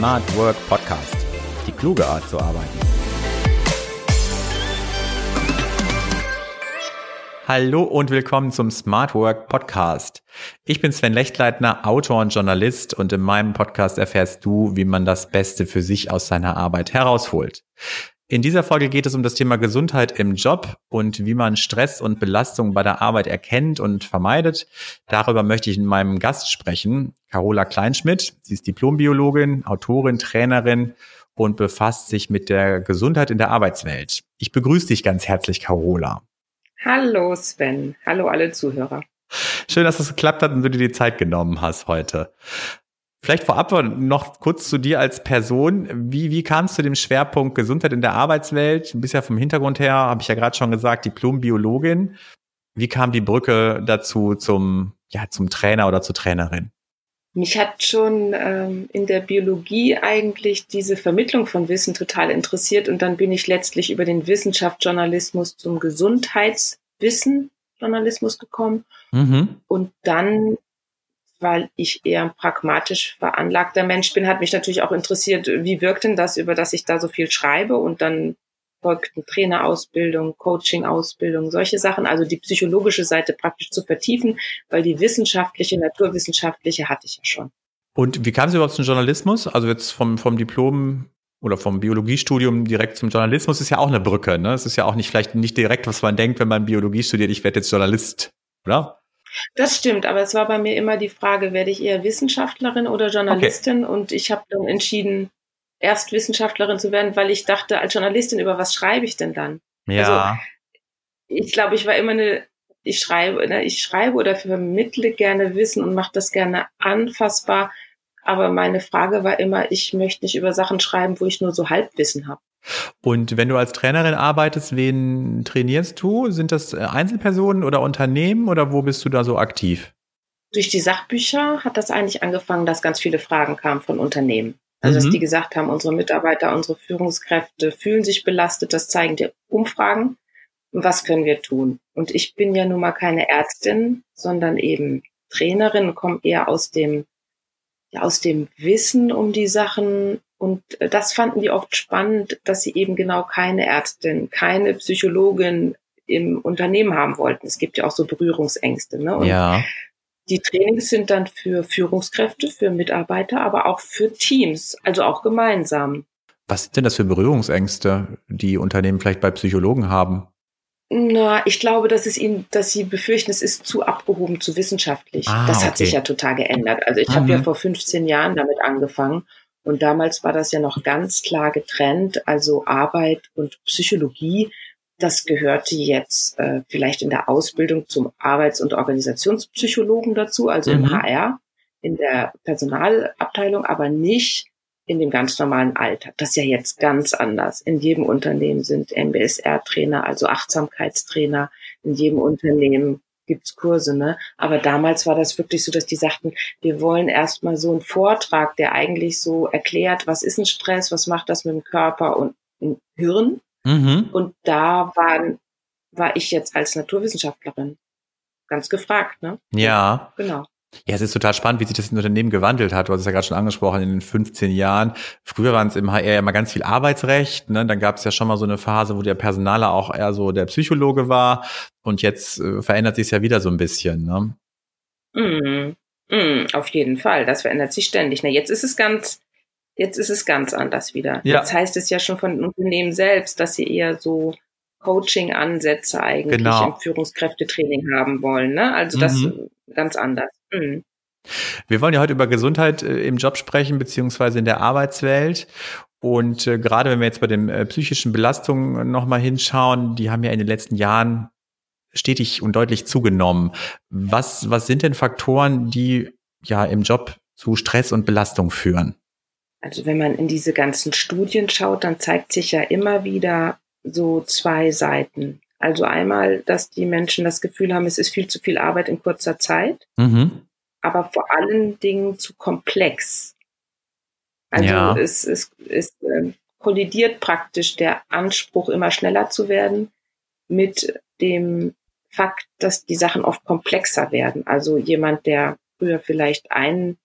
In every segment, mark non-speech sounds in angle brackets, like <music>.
Smart Work Podcast. Die kluge Art zu arbeiten. Hallo und willkommen zum Smart Work Podcast. Ich bin Sven Lechtleitner, Autor und Journalist und in meinem Podcast erfährst du, wie man das Beste für sich aus seiner Arbeit herausholt. In dieser Folge geht es um das Thema Gesundheit im Job und wie man Stress und Belastung bei der Arbeit erkennt und vermeidet. Darüber möchte ich in meinem Gast sprechen, Carola Kleinschmidt. Sie ist Diplombiologin, Autorin, Trainerin und befasst sich mit der Gesundheit in der Arbeitswelt. Ich begrüße dich ganz herzlich, Carola. Hallo Sven, hallo alle Zuhörer. Schön, dass es geklappt hat und du dir die Zeit genommen hast heute. Vielleicht vorab noch kurz zu dir als Person. Wie, wie kamst du dem Schwerpunkt Gesundheit in der Arbeitswelt? Du bist ja vom Hintergrund her, habe ich ja gerade schon gesagt, Diplom-Biologin. Wie kam die Brücke dazu zum, ja, zum Trainer oder zur Trainerin? Mich hat schon ähm, in der Biologie eigentlich diese Vermittlung von Wissen total interessiert und dann bin ich letztlich über den Wissenschaftsjournalismus zum Gesundheitswissenjournalismus gekommen. Mhm. Und dann weil ich eher ein pragmatisch veranlagter Mensch bin, hat mich natürlich auch interessiert, wie wirkt denn das, über das ich da so viel schreibe und dann folgten Trainerausbildung, Coaching-Ausbildung, solche Sachen, also die psychologische Seite praktisch zu vertiefen, weil die wissenschaftliche, naturwissenschaftliche hatte ich ja schon. Und wie kam Sie überhaupt zum Journalismus? Also jetzt vom, vom Diplom oder vom Biologiestudium direkt zum Journalismus ist ja auch eine Brücke. Ne? Es ist ja auch nicht vielleicht nicht direkt, was man denkt, wenn man Biologie studiert, ich werde jetzt Journalist, oder? Das stimmt, aber es war bei mir immer die Frage, werde ich eher Wissenschaftlerin oder Journalistin? Okay. Und ich habe dann entschieden, erst Wissenschaftlerin zu werden, weil ich dachte, als Journalistin, über was schreibe ich denn dann? Ja. Also, ich glaube, ich war immer eine, ich schreibe, ne, ich schreibe oder vermittle gerne Wissen und mache das gerne anfassbar. Aber meine Frage war immer, ich möchte nicht über Sachen schreiben, wo ich nur so Halbwissen habe. Und wenn du als Trainerin arbeitest, wen trainierst du? Sind das äh, Einzelpersonen oder Unternehmen oder wo bist du da so aktiv? Durch die Sachbücher hat das eigentlich angefangen, dass ganz viele Fragen kamen von Unternehmen. Also, mhm. dass die gesagt haben, unsere Mitarbeiter, unsere Führungskräfte fühlen sich belastet, das zeigen die Umfragen. Was können wir tun? Und ich bin ja nun mal keine Ärztin, sondern eben Trainerin, komme eher aus dem, ja, aus dem Wissen um die Sachen und äh, das fanden die oft spannend, dass sie eben genau keine Ärztin, keine Psychologin im Unternehmen haben wollten. Es gibt ja auch so Berührungsängste. Ne? Und ja. Die Trainings sind dann für Führungskräfte, für Mitarbeiter, aber auch für Teams, also auch gemeinsam. Was sind denn das für Berührungsängste, die Unternehmen vielleicht bei Psychologen haben? Na, ich glaube, dass es ihnen, dass sie befürchten, es ist zu abgehoben, zu wissenschaftlich. Ah, das hat okay. sich ja total geändert. Also ich mhm. habe ja vor 15 Jahren damit angefangen und damals war das ja noch ganz klar getrennt, also Arbeit und Psychologie. Das gehörte jetzt äh, vielleicht in der Ausbildung zum Arbeits- und Organisationspsychologen dazu, also mhm. im HR, in der Personalabteilung, aber nicht in dem ganz normalen Alltag. Das ist ja jetzt ganz anders. In jedem Unternehmen sind MBSR-Trainer, also Achtsamkeitstrainer. In jedem Unternehmen gibt's Kurse, ne? Aber damals war das wirklich so, dass die sagten, wir wollen erstmal so einen Vortrag, der eigentlich so erklärt, was ist ein Stress, was macht das mit dem Körper und dem Hirn. Mhm. Und da waren, war ich jetzt als Naturwissenschaftlerin ganz gefragt, ne? Ja. Genau. Ja, es ist total spannend, wie sich das Unternehmen gewandelt hat. Du hast es ja gerade schon angesprochen, in den 15 Jahren. Früher waren es im HR ja mal ganz viel Arbeitsrecht. Ne? Dann gab es ja schon mal so eine Phase, wo der Personaler auch eher so der Psychologe war. Und jetzt äh, verändert sich es ja wieder so ein bisschen. Ne? Mm, mm, auf jeden Fall. Das verändert sich ständig. Na, jetzt ist es ganz, jetzt ist es ganz anders wieder. Ja. Jetzt heißt es ja schon von den Unternehmen selbst, dass sie eher so Coaching-Ansätze eigentlich genau. im Führungskräftetraining haben wollen. Ne? Also das mhm. ganz anders. Mhm. Wir wollen ja heute über Gesundheit äh, im Job sprechen, beziehungsweise in der Arbeitswelt. Und äh, gerade wenn wir jetzt bei den äh, psychischen Belastungen nochmal hinschauen, die haben ja in den letzten Jahren stetig und deutlich zugenommen. Was, was sind denn Faktoren, die ja im Job zu Stress und Belastung führen? Also wenn man in diese ganzen Studien schaut, dann zeigt sich ja immer wieder so zwei Seiten. Also einmal, dass die Menschen das Gefühl haben, es ist viel zu viel Arbeit in kurzer Zeit, mhm. aber vor allen Dingen zu komplex. Also ja. es, es, es äh, kollidiert praktisch der Anspruch, immer schneller zu werden, mit dem Fakt, dass die Sachen oft komplexer werden. Also jemand, der früher vielleicht einen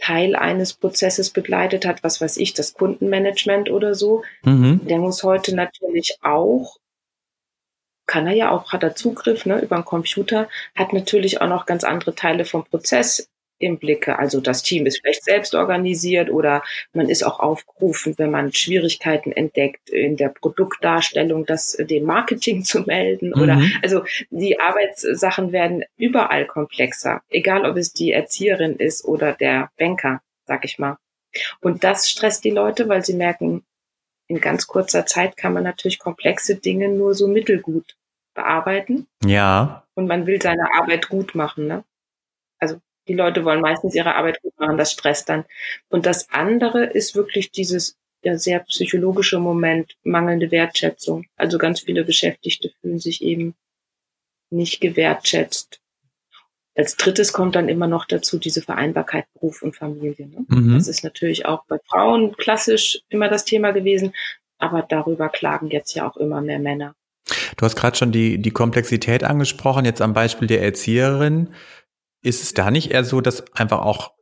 Teil eines Prozesses begleitet hat, was weiß ich, das Kundenmanagement oder so, mhm. der muss heute natürlich auch, kann er ja auch, hat er Zugriff ne, über einen Computer, hat natürlich auch noch ganz andere Teile vom Prozess im Blicke. Also das Team ist vielleicht selbst organisiert oder man ist auch aufgerufen, wenn man Schwierigkeiten entdeckt, in der Produktdarstellung das dem Marketing <laughs> zu melden. Mhm. Oder also die Arbeitssachen werden überall komplexer, egal ob es die Erzieherin ist oder der Banker, sag ich mal. Und das stresst die Leute, weil sie merken, in ganz kurzer Zeit kann man natürlich komplexe Dinge nur so mittelgut bearbeiten. Ja. Und man will seine Arbeit gut machen, ne? Die Leute wollen meistens ihre Arbeit gut machen, das stresst dann. Und das andere ist wirklich dieses ja, sehr psychologische Moment, mangelnde Wertschätzung. Also ganz viele Beschäftigte fühlen sich eben nicht gewertschätzt. Als drittes kommt dann immer noch dazu diese Vereinbarkeit Beruf und Familie. Ne? Mhm. Das ist natürlich auch bei Frauen klassisch immer das Thema gewesen, aber darüber klagen jetzt ja auch immer mehr Männer. Du hast gerade schon die, die Komplexität angesprochen, jetzt am Beispiel der Erzieherin. Ist es da nicht eher so, dass einfach auch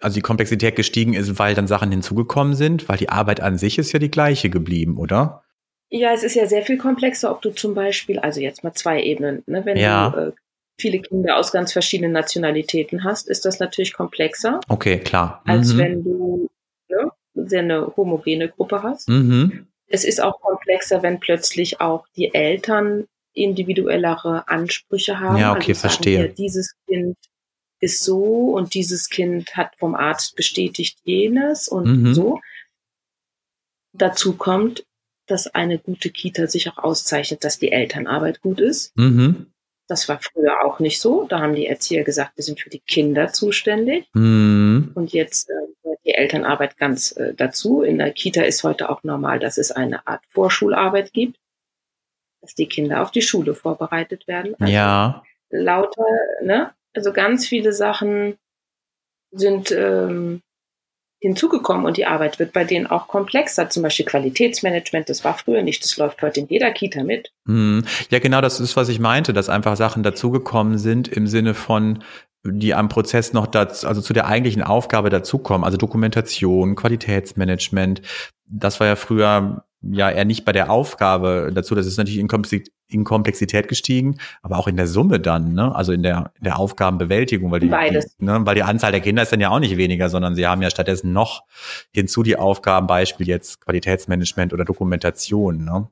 also die Komplexität gestiegen ist, weil dann Sachen hinzugekommen sind, weil die Arbeit an sich ist ja die gleiche geblieben, oder? Ja, es ist ja sehr viel komplexer, ob du zum Beispiel, also jetzt mal zwei Ebenen, ne, wenn ja. du äh, viele Kinder aus ganz verschiedenen Nationalitäten hast, ist das natürlich komplexer. Okay, klar. Mhm. Als wenn du ne, sehr eine homogene Gruppe hast. Mhm. Es ist auch komplexer, wenn plötzlich auch die Eltern individuellere Ansprüche haben. Ja, okay, also verstehe. Sagen, dieses Kind ist so und dieses Kind hat vom Arzt bestätigt jenes und mhm. so. Dazu kommt, dass eine gute Kita sich auch auszeichnet, dass die Elternarbeit gut ist. Mhm. Das war früher auch nicht so. Da haben die Erzieher gesagt, wir sind für die Kinder zuständig. Mhm. Und jetzt äh, die Elternarbeit ganz äh, dazu. In der Kita ist heute auch normal, dass es eine Art Vorschularbeit gibt, dass die Kinder auf die Schule vorbereitet werden. Also ja. Lauter, ne? Also ganz viele Sachen sind ähm, hinzugekommen und die Arbeit wird bei denen auch komplexer. Zum Beispiel Qualitätsmanagement, das war früher nicht, das läuft heute in jeder Kita mit. Hm. Ja, genau, das ist, was ich meinte, dass einfach Sachen dazugekommen sind im Sinne von, die am Prozess noch dazu, also zu der eigentlichen Aufgabe dazukommen, also Dokumentation, Qualitätsmanagement. Das war ja früher ja eher nicht bei der Aufgabe dazu. Das ist natürlich in Komplexität gestiegen, aber auch in der Summe dann, ne? also in der, in der Aufgabenbewältigung, weil die. Die, ne? weil die Anzahl der Kinder ist dann ja auch nicht weniger, sondern sie haben ja stattdessen noch hinzu die Aufgaben, Beispiel jetzt Qualitätsmanagement oder Dokumentation. Ne?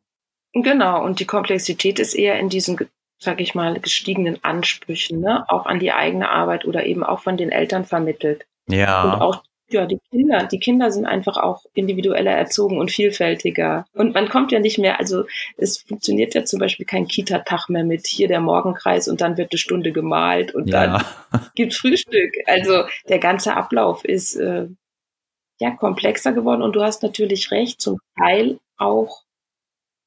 Genau, und die Komplexität ist eher in diesen, sag ich mal, gestiegenen Ansprüchen, ne? auch an die eigene Arbeit oder eben auch von den Eltern vermittelt. Ja. Und auch ja, die Kinder, die Kinder sind einfach auch individueller erzogen und vielfältiger. Und man kommt ja nicht mehr, also es funktioniert ja zum Beispiel kein Kita-Tag mehr mit hier der Morgenkreis und dann wird eine Stunde gemalt und ja. dann gibt Frühstück. Also der ganze Ablauf ist äh, ja komplexer geworden und du hast natürlich recht, zum Teil auch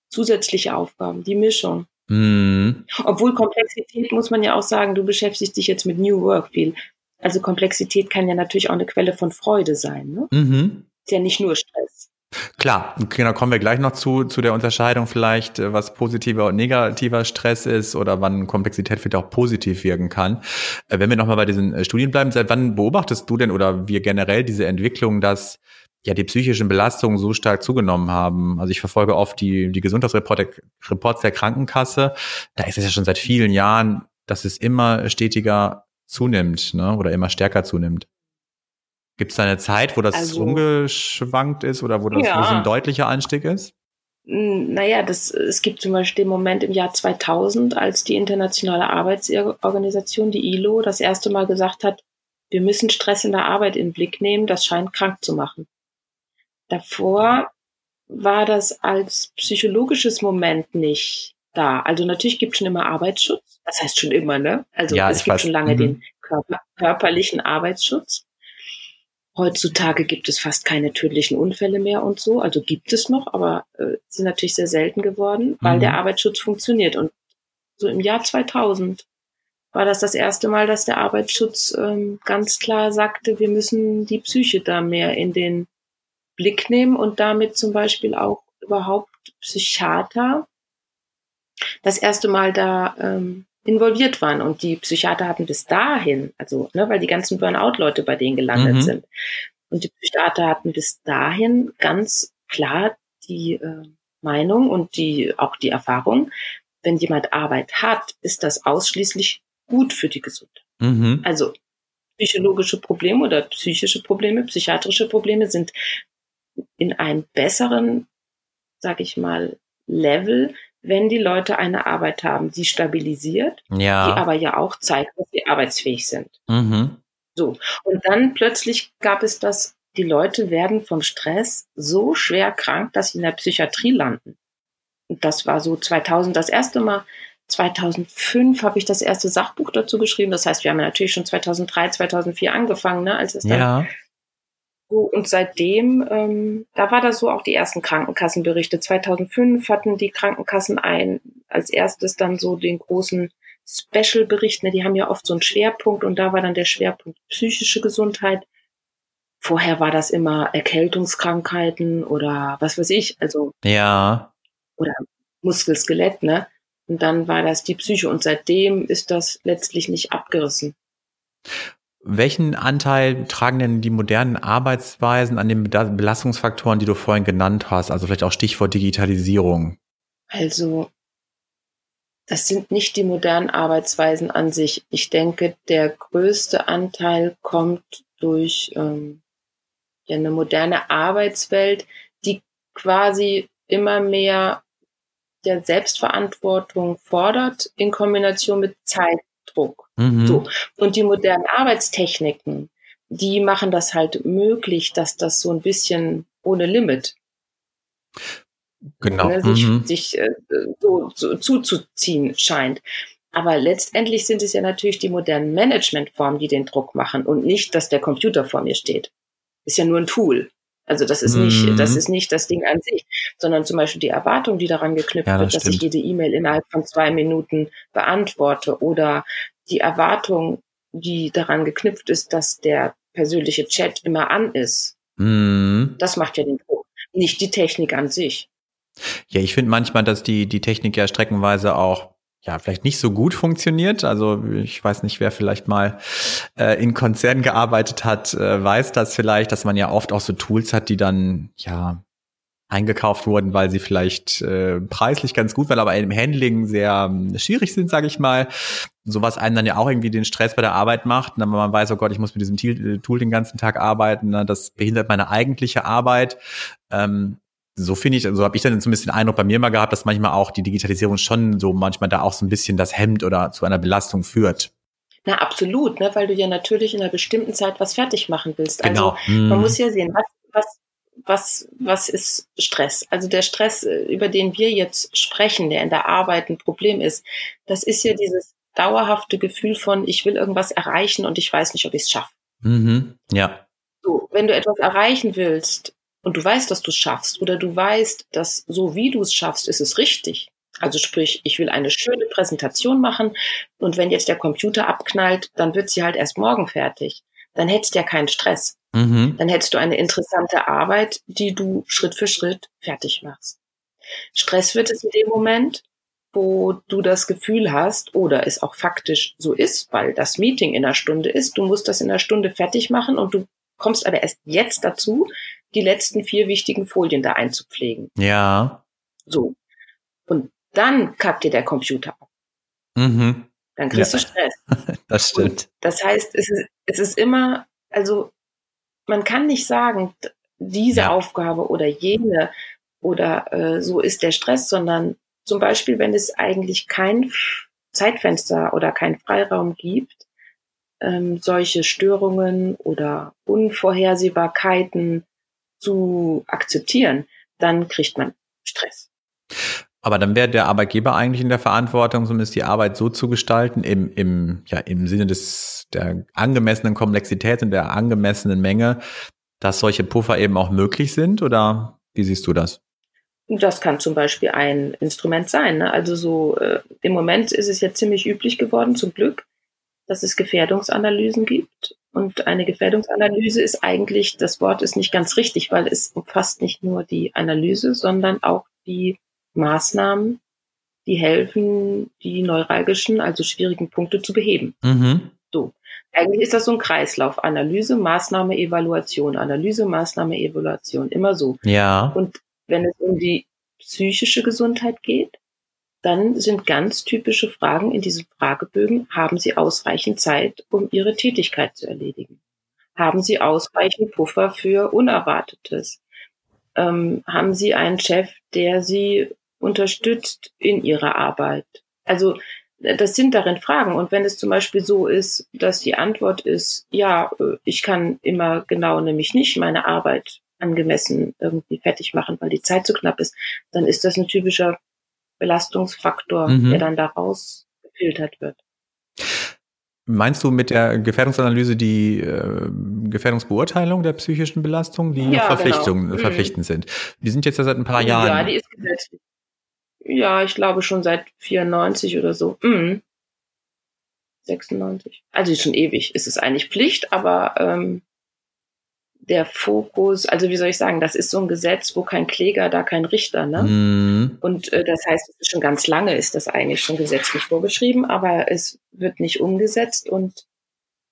zusätzliche Aufgaben, die Mischung. Mhm. Obwohl Komplexität muss man ja auch sagen, du beschäftigst dich jetzt mit New Work viel. Also Komplexität kann ja natürlich auch eine Quelle von Freude sein. Ne? Mhm. Ist ja nicht nur Stress. Klar, genau, kommen wir gleich noch zu, zu der Unterscheidung vielleicht, äh, was positiver und negativer Stress ist oder wann Komplexität vielleicht auch positiv wirken kann. Äh, wenn wir nochmal bei diesen äh, Studien bleiben, seit wann beobachtest du denn oder wir generell diese Entwicklung, dass ja die psychischen Belastungen so stark zugenommen haben? Also ich verfolge oft die, die Gesundheitsreports der Krankenkasse. Da ist es ja schon seit vielen Jahren, dass es immer stetiger zunimmt, ne? Oder immer stärker zunimmt. Gibt es da eine Zeit, wo das also, umgeschwankt ist oder wo das ja. ein deutlicher Anstieg ist? Naja, das, es gibt zum Beispiel den Moment im Jahr 2000, als die Internationale Arbeitsorganisation, die ILO, das erste Mal gesagt hat, wir müssen Stress in der Arbeit in den Blick nehmen, das scheint krank zu machen. Davor war das als psychologisches Moment nicht da. Also natürlich gibt es schon immer Arbeitsschutz. Das heißt schon immer, ne? Also ja, es gibt weiß. schon lange mhm. den Körper, körperlichen Arbeitsschutz. Heutzutage gibt es fast keine tödlichen Unfälle mehr und so. Also gibt es noch, aber äh, sind natürlich sehr selten geworden, weil mhm. der Arbeitsschutz funktioniert. Und so im Jahr 2000 war das das erste Mal, dass der Arbeitsschutz ähm, ganz klar sagte, wir müssen die Psyche da mehr in den Blick nehmen und damit zum Beispiel auch überhaupt Psychiater das erste Mal da ähm, involviert waren. Und die Psychiater hatten bis dahin, also, ne, weil die ganzen Burnout-Leute bei denen gelandet mhm. sind. Und die Psychiater hatten bis dahin ganz klar die äh, Meinung und die, auch die Erfahrung, wenn jemand Arbeit hat, ist das ausschließlich gut für die Gesundheit. Mhm. Also psychologische Probleme oder psychische Probleme, psychiatrische Probleme sind in einem besseren, sag ich mal, Level, wenn die Leute eine Arbeit haben, die stabilisiert, ja. die aber ja auch zeigt, dass sie arbeitsfähig sind. Mhm. So. Und dann plötzlich gab es das, die Leute werden vom Stress so schwer krank, dass sie in der Psychiatrie landen. Und das war so 2000 das erste Mal. 2005 habe ich das erste Sachbuch dazu geschrieben. Das heißt, wir haben natürlich schon 2003, 2004 angefangen, ne, als es dann ja. Und seitdem, ähm, da war das so auch die ersten Krankenkassenberichte. 2005 hatten die Krankenkassen ein, als erstes dann so den großen Special-Bericht. Ne, die haben ja oft so einen Schwerpunkt und da war dann der Schwerpunkt psychische Gesundheit. Vorher war das immer Erkältungskrankheiten oder was weiß ich, also. Ja. Oder Muskelskelett, ne? Und dann war das die Psyche und seitdem ist das letztlich nicht abgerissen. Welchen Anteil tragen denn die modernen Arbeitsweisen an den Belastungsfaktoren, die du vorhin genannt hast? Also vielleicht auch Stichwort Digitalisierung. Also, das sind nicht die modernen Arbeitsweisen an sich. Ich denke, der größte Anteil kommt durch ähm, ja, eine moderne Arbeitswelt, die quasi immer mehr der Selbstverantwortung fordert in Kombination mit Zeit Druck. Mhm. So. Und die modernen Arbeitstechniken, die machen das halt möglich, dass das so ein bisschen ohne Limit genau. ne, sich, mhm. sich äh, so, so zuzuziehen scheint. Aber letztendlich sind es ja natürlich die modernen Managementformen, die den Druck machen und nicht, dass der Computer vor mir steht. Ist ja nur ein Tool. Also das ist nicht, mhm. das ist nicht das Ding an sich, sondern zum Beispiel die Erwartung, die daran geknüpft ja, das wird, dass ich jede E-Mail innerhalb von zwei Minuten beantworte oder die Erwartung, die daran geknüpft ist, dass der persönliche Chat immer an ist. Mhm. Das macht ja den Druck, nicht die Technik an sich. Ja, ich finde manchmal, dass die, die Technik ja streckenweise auch ja, vielleicht nicht so gut funktioniert. Also ich weiß nicht, wer vielleicht mal äh, in Konzernen gearbeitet hat, äh, weiß das vielleicht, dass man ja oft auch so Tools hat, die dann ja eingekauft wurden, weil sie vielleicht äh, preislich ganz gut waren, aber im Handling sehr äh, schwierig sind, sage ich mal. Sowas einem dann ja auch irgendwie den Stress bei der Arbeit macht. Und man weiß, oh Gott, ich muss mit diesem Tool den ganzen Tag arbeiten. Ne? Das behindert meine eigentliche Arbeit. Ähm, so finde ich, so also habe ich dann so ein bisschen den Eindruck bei mir mal gehabt, dass manchmal auch die Digitalisierung schon so manchmal da auch so ein bisschen das Hemd oder zu einer Belastung führt. Na, absolut, ne, weil du ja natürlich in einer bestimmten Zeit was fertig machen willst. Genau. Also man mhm. muss ja sehen, was, was, was, was ist Stress? Also der Stress, äh, über den wir jetzt sprechen, der in der Arbeit ein Problem ist, das ist ja dieses dauerhafte Gefühl von, ich will irgendwas erreichen und ich weiß nicht, ob ich es schaffe. Mhm. Ja. So, wenn du etwas erreichen willst, und du weißt, dass du es schaffst oder du weißt, dass so wie du es schaffst, ist es richtig. Also sprich, ich will eine schöne Präsentation machen und wenn jetzt der Computer abknallt, dann wird sie halt erst morgen fertig. Dann hättest du ja keinen Stress. Mhm. Dann hättest du eine interessante Arbeit, die du Schritt für Schritt fertig machst. Stress wird es in dem Moment, wo du das Gefühl hast, oder es auch faktisch so ist, weil das Meeting in einer Stunde ist, du musst das in einer Stunde fertig machen und du kommst aber erst jetzt dazu, die letzten vier wichtigen Folien da einzupflegen. Ja. So. Und dann kackt dir der Computer ab. Mhm. Dann kriegst ja. du Stress. <laughs> das stimmt. Und das heißt, es ist, es ist immer, also man kann nicht sagen, diese ja. Aufgabe oder jene oder äh, so ist der Stress, sondern zum Beispiel, wenn es eigentlich kein Zeitfenster oder kein Freiraum gibt, ähm, solche Störungen oder Unvorhersehbarkeiten zu akzeptieren, dann kriegt man Stress. Aber dann wäre der Arbeitgeber eigentlich in der Verantwortung, zumindest die Arbeit so zu gestalten, im, im, ja, im Sinne des, der angemessenen Komplexität und der angemessenen Menge, dass solche Puffer eben auch möglich sind? Oder wie siehst du das? Das kann zum Beispiel ein Instrument sein. Ne? Also so äh, im Moment ist es ja ziemlich üblich geworden, zum Glück, dass es Gefährdungsanalysen gibt. Und eine Gefährdungsanalyse ist eigentlich, das Wort ist nicht ganz richtig, weil es umfasst nicht nur die Analyse, sondern auch die Maßnahmen, die helfen, die neuralgischen, also schwierigen Punkte zu beheben. Mhm. So. Eigentlich ist das so ein Kreislauf. Analyse, Maßnahme, Evaluation. Analyse, Maßnahme, Evaluation. Immer so. Ja. Und wenn es um die psychische Gesundheit geht, dann sind ganz typische Fragen in diesen Fragebögen, haben Sie ausreichend Zeit, um Ihre Tätigkeit zu erledigen? Haben Sie ausreichend Puffer für Unerwartetes? Ähm, haben Sie einen Chef, der Sie unterstützt in Ihrer Arbeit? Also das sind darin Fragen. Und wenn es zum Beispiel so ist, dass die Antwort ist, ja, äh, ich kann immer genau nämlich nicht meine Arbeit angemessen irgendwie fertig machen, weil die Zeit zu knapp ist, dann ist das ein typischer Belastungsfaktor, mhm. der dann daraus gefiltert wird. Meinst du mit der Gefährdungsanalyse die äh, Gefährdungsbeurteilung der psychischen Belastung, die ja, Verpflichtung, genau. verpflichtend mhm. sind? Die sind jetzt ja seit ein paar Jahren. Ja, die ist gesetzlich. Ja, ich glaube schon seit 94 oder so. Mhm. 96. Also schon ewig ist es eigentlich Pflicht, aber ähm, der Fokus, also wie soll ich sagen, das ist so ein Gesetz, wo kein Kläger, da kein Richter, ne? Mm. Und äh, das heißt, es ist schon ganz lange ist das eigentlich schon gesetzlich vorgeschrieben, aber es wird nicht umgesetzt und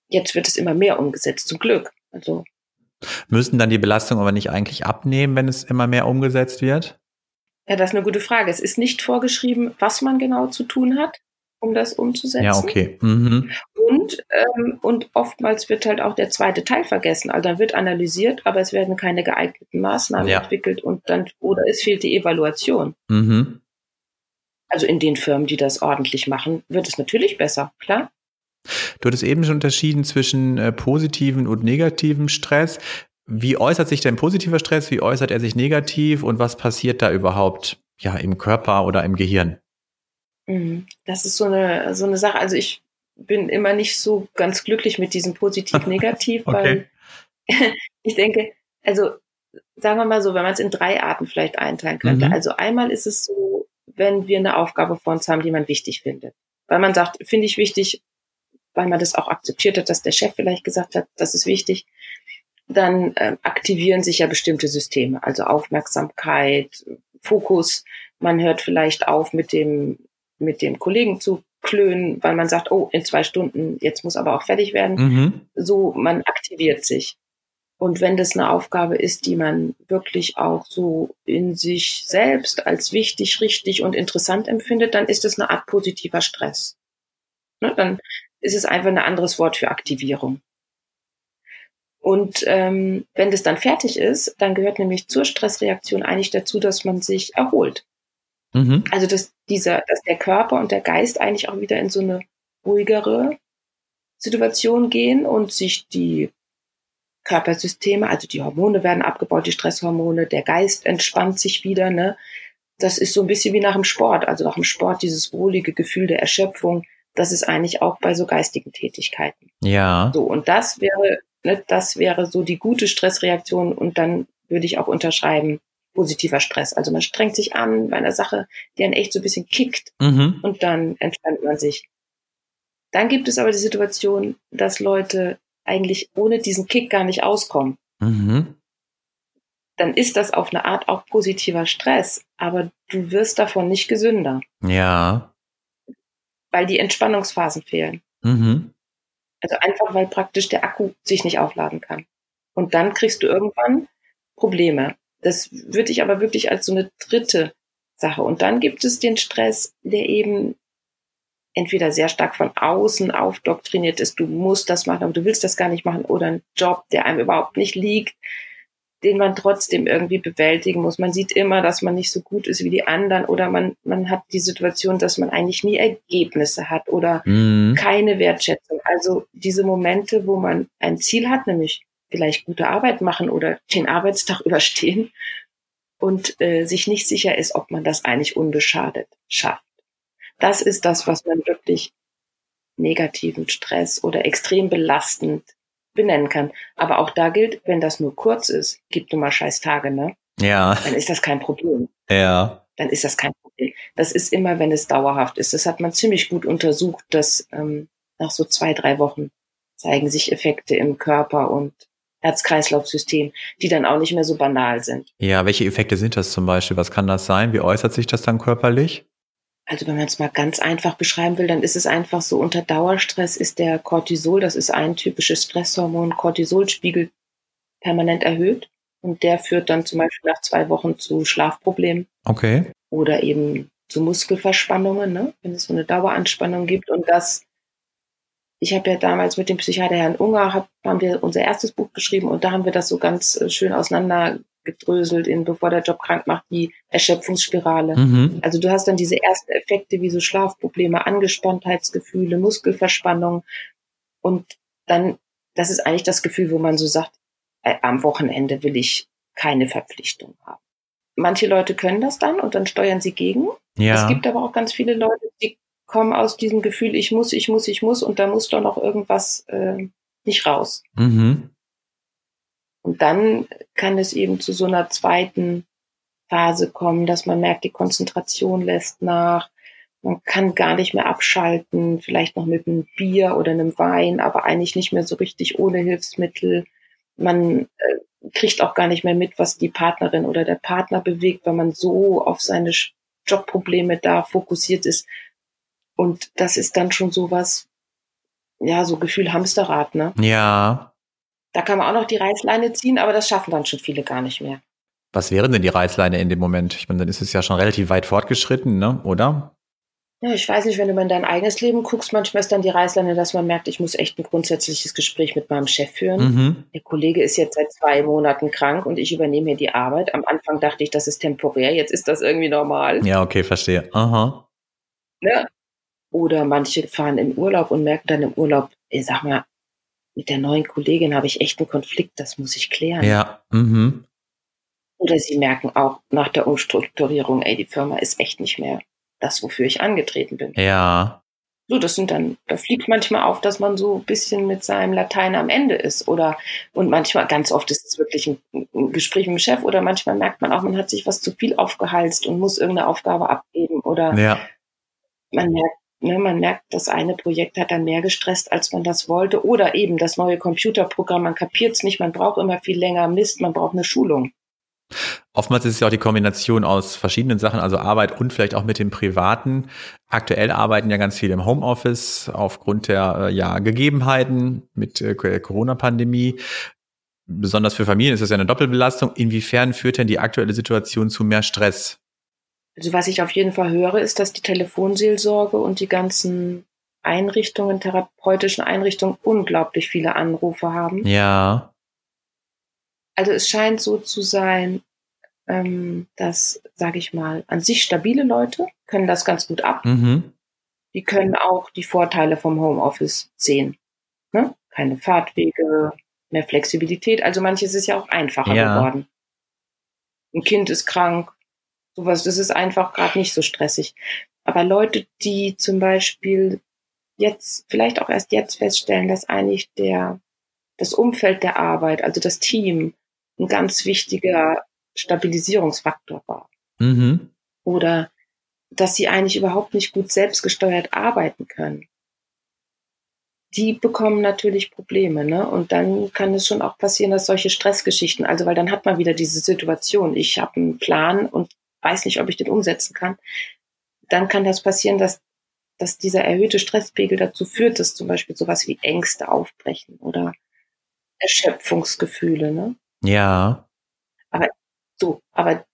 jetzt wird es immer mehr umgesetzt, zum Glück. Also Müssen dann die Belastungen aber nicht eigentlich abnehmen, wenn es immer mehr umgesetzt wird? Ja, das ist eine gute Frage. Es ist nicht vorgeschrieben, was man genau zu tun hat um das umzusetzen. Ja, okay. Mhm. Und, ähm, und oftmals wird halt auch der zweite Teil vergessen. Also dann wird analysiert, aber es werden keine geeigneten Maßnahmen ja. entwickelt und dann, oder es fehlt die Evaluation. Mhm. Also in den Firmen, die das ordentlich machen, wird es natürlich besser, klar. Du hattest eben schon unterschieden zwischen äh, positiven und negativen Stress. Wie äußert sich denn positiver Stress? Wie äußert er sich negativ? Und was passiert da überhaupt ja im Körper oder im Gehirn? Mhm. Das ist so eine, so eine Sache. Also ich bin immer nicht so ganz glücklich mit diesem Positiv-Negativ, <laughs> weil <laughs> ich denke, also sagen wir mal so, wenn man es in drei Arten vielleicht einteilen könnte. Mhm. Also einmal ist es so, wenn wir eine Aufgabe vor uns haben, die man wichtig findet. Weil man sagt, finde ich wichtig, weil man das auch akzeptiert hat, dass der Chef vielleicht gesagt hat, das ist wichtig, dann äh, aktivieren sich ja bestimmte Systeme, also Aufmerksamkeit, Fokus. Man hört vielleicht auf mit dem mit dem Kollegen zu klönen, weil man sagt, oh, in zwei Stunden, jetzt muss aber auch fertig werden. Mhm. So, man aktiviert sich. Und wenn das eine Aufgabe ist, die man wirklich auch so in sich selbst als wichtig, richtig und interessant empfindet, dann ist es eine Art positiver Stress. Ne, dann ist es einfach ein anderes Wort für Aktivierung. Und ähm, wenn das dann fertig ist, dann gehört nämlich zur Stressreaktion eigentlich dazu, dass man sich erholt. Mhm. Also dass dieser, dass der Körper und der Geist eigentlich auch wieder in so eine ruhigere Situation gehen und sich die Körpersysteme, also die Hormone werden abgebaut, die Stresshormone, der Geist entspannt sich wieder, ne? Das ist so ein bisschen wie nach dem Sport. Also nach dem Sport dieses wohlige Gefühl der Erschöpfung, das ist eigentlich auch bei so geistigen Tätigkeiten. Ja. So, und das wäre, ne, das wäre so die gute Stressreaktion und dann würde ich auch unterschreiben, positiver Stress. Also man strengt sich an bei einer Sache, die einen echt so ein bisschen kickt mhm. und dann entspannt man sich. Dann gibt es aber die Situation, dass Leute eigentlich ohne diesen Kick gar nicht auskommen. Mhm. Dann ist das auf eine Art auch positiver Stress, aber du wirst davon nicht gesünder. Ja. Weil die Entspannungsphasen fehlen. Mhm. Also einfach, weil praktisch der Akku sich nicht aufladen kann. Und dann kriegst du irgendwann Probleme. Das würde ich aber wirklich als so eine dritte Sache. Und dann gibt es den Stress, der eben entweder sehr stark von außen aufdoktriniert ist, du musst das machen, aber du willst das gar nicht machen, oder ein Job, der einem überhaupt nicht liegt, den man trotzdem irgendwie bewältigen muss. Man sieht immer, dass man nicht so gut ist wie die anderen oder man, man hat die Situation, dass man eigentlich nie Ergebnisse hat oder mhm. keine Wertschätzung. Also diese Momente, wo man ein Ziel hat, nämlich vielleicht gute Arbeit machen oder den Arbeitstag <laughs> überstehen und äh, sich nicht sicher ist, ob man das eigentlich unbeschadet schafft. Das ist das, was man wirklich negativen Stress oder extrem belastend benennen kann. Aber auch da gilt, wenn das nur kurz ist, gibt du mal scheiß Tage, ne? Ja. Dann ist das kein Problem. Ja. Dann ist das kein Problem. Das ist immer, wenn es dauerhaft ist. Das hat man ziemlich gut untersucht, dass ähm, nach so zwei, drei Wochen zeigen sich Effekte im Körper und Herz-Kreislauf-System, die dann auch nicht mehr so banal sind. Ja, welche Effekte sind das zum Beispiel? Was kann das sein? Wie äußert sich das dann körperlich? Also wenn man es mal ganz einfach beschreiben will, dann ist es einfach so, unter Dauerstress ist der Cortisol, das ist ein typisches Stresshormon, Cortisolspiegel permanent erhöht. Und der führt dann zum Beispiel nach zwei Wochen zu Schlafproblemen. Okay. Oder eben zu Muskelverspannungen, ne? wenn es so eine Daueranspannung gibt. Und das, ich habe ja damals mit dem Psychiater Herrn Unger, hab, haben wir unser erstes Buch geschrieben und da haben wir das so ganz äh, schön auseinandergedröselt in Bevor der Job krank macht, die Erschöpfungsspirale. Mhm. Also du hast dann diese ersten Effekte wie so Schlafprobleme, Angespanntheitsgefühle, Muskelverspannung und dann, das ist eigentlich das Gefühl, wo man so sagt, äh, am Wochenende will ich keine Verpflichtung haben. Manche Leute können das dann und dann steuern sie gegen. Ja. Es gibt aber auch ganz viele Leute, die kommen aus diesem Gefühl, ich muss, ich muss, ich muss und da muss doch noch irgendwas äh, nicht raus. Mhm. Und dann kann es eben zu so einer zweiten Phase kommen, dass man merkt, die Konzentration lässt nach, man kann gar nicht mehr abschalten, vielleicht noch mit einem Bier oder einem Wein, aber eigentlich nicht mehr so richtig ohne Hilfsmittel man äh, kriegt auch gar nicht mehr mit, was die Partnerin oder der Partner bewegt, weil man so auf seine Jobprobleme da fokussiert ist. Und das ist dann schon sowas, ja, so Gefühl Hamsterrad, ne? Ja. Da kann man auch noch die Reißleine ziehen, aber das schaffen dann schon viele gar nicht mehr. Was wäre denn die Reißleine in dem Moment? Ich meine, dann ist es ja schon relativ weit fortgeschritten, ne? Oder? Ja, ich weiß nicht, wenn du mal in dein eigenes Leben guckst, manchmal ist dann die Reißleine, dass man merkt, ich muss echt ein grundsätzliches Gespräch mit meinem Chef führen. Mhm. Der Kollege ist jetzt seit zwei Monaten krank und ich übernehme hier die Arbeit. Am Anfang dachte ich, das ist temporär, jetzt ist das irgendwie normal. Ja, okay, verstehe. Aha. Ja. Oder manche fahren in Urlaub und merken dann im Urlaub, ich sag mal, mit der neuen Kollegin habe ich echt einen Konflikt, das muss ich klären. Ja. Mhm. Oder sie merken auch nach der Umstrukturierung, ey, die Firma ist echt nicht mehr das, wofür ich angetreten bin. Ja. So, das sind dann, da fliegt manchmal auf, dass man so ein bisschen mit seinem Latein am Ende ist. Oder, und manchmal, ganz oft ist es wirklich ein, ein Gespräch mit dem Chef oder manchmal merkt man auch, man hat sich was zu viel aufgehalst und muss irgendeine Aufgabe abgeben. Oder ja. man merkt, ne, man merkt, das eine Projekt hat dann mehr gestresst, als man das wollte. Oder eben das neue Computerprogramm, man kapiert es nicht, man braucht immer viel länger Mist, man braucht eine Schulung. Oftmals ist es ja auch die Kombination aus verschiedenen Sachen, also Arbeit und vielleicht auch mit dem Privaten. Aktuell arbeiten ja ganz viele im Homeoffice aufgrund der äh, ja, Gegebenheiten mit äh, Corona-Pandemie. Besonders für Familien ist das ja eine Doppelbelastung. Inwiefern führt denn die aktuelle Situation zu mehr Stress? Also was ich auf jeden Fall höre, ist, dass die Telefonseelsorge und die ganzen Einrichtungen, therapeutischen Einrichtungen unglaublich viele Anrufe haben. Ja. Also es scheint so zu sein, ähm, dass, sage ich mal, an sich stabile Leute können das ganz gut ab. Mhm. Die können auch die Vorteile vom Homeoffice sehen. Ne? Keine Fahrtwege, mehr Flexibilität. Also manches ist ja auch einfacher ja. geworden. Ein Kind ist krank, sowas, das ist einfach gerade nicht so stressig. Aber Leute, die zum Beispiel jetzt, vielleicht auch erst jetzt feststellen, dass eigentlich der, das Umfeld der Arbeit, also das Team, ein ganz wichtiger Stabilisierungsfaktor war. Mhm. Oder dass sie eigentlich überhaupt nicht gut selbstgesteuert arbeiten können. Die bekommen natürlich Probleme, ne? Und dann kann es schon auch passieren, dass solche Stressgeschichten, also weil dann hat man wieder diese Situation, ich habe einen Plan und weiß nicht, ob ich den umsetzen kann. Dann kann das passieren, dass, dass dieser erhöhte Stresspegel dazu führt, dass zum Beispiel sowas wie Ängste aufbrechen oder Erschöpfungsgefühle, ne? Ja. Aber so, aber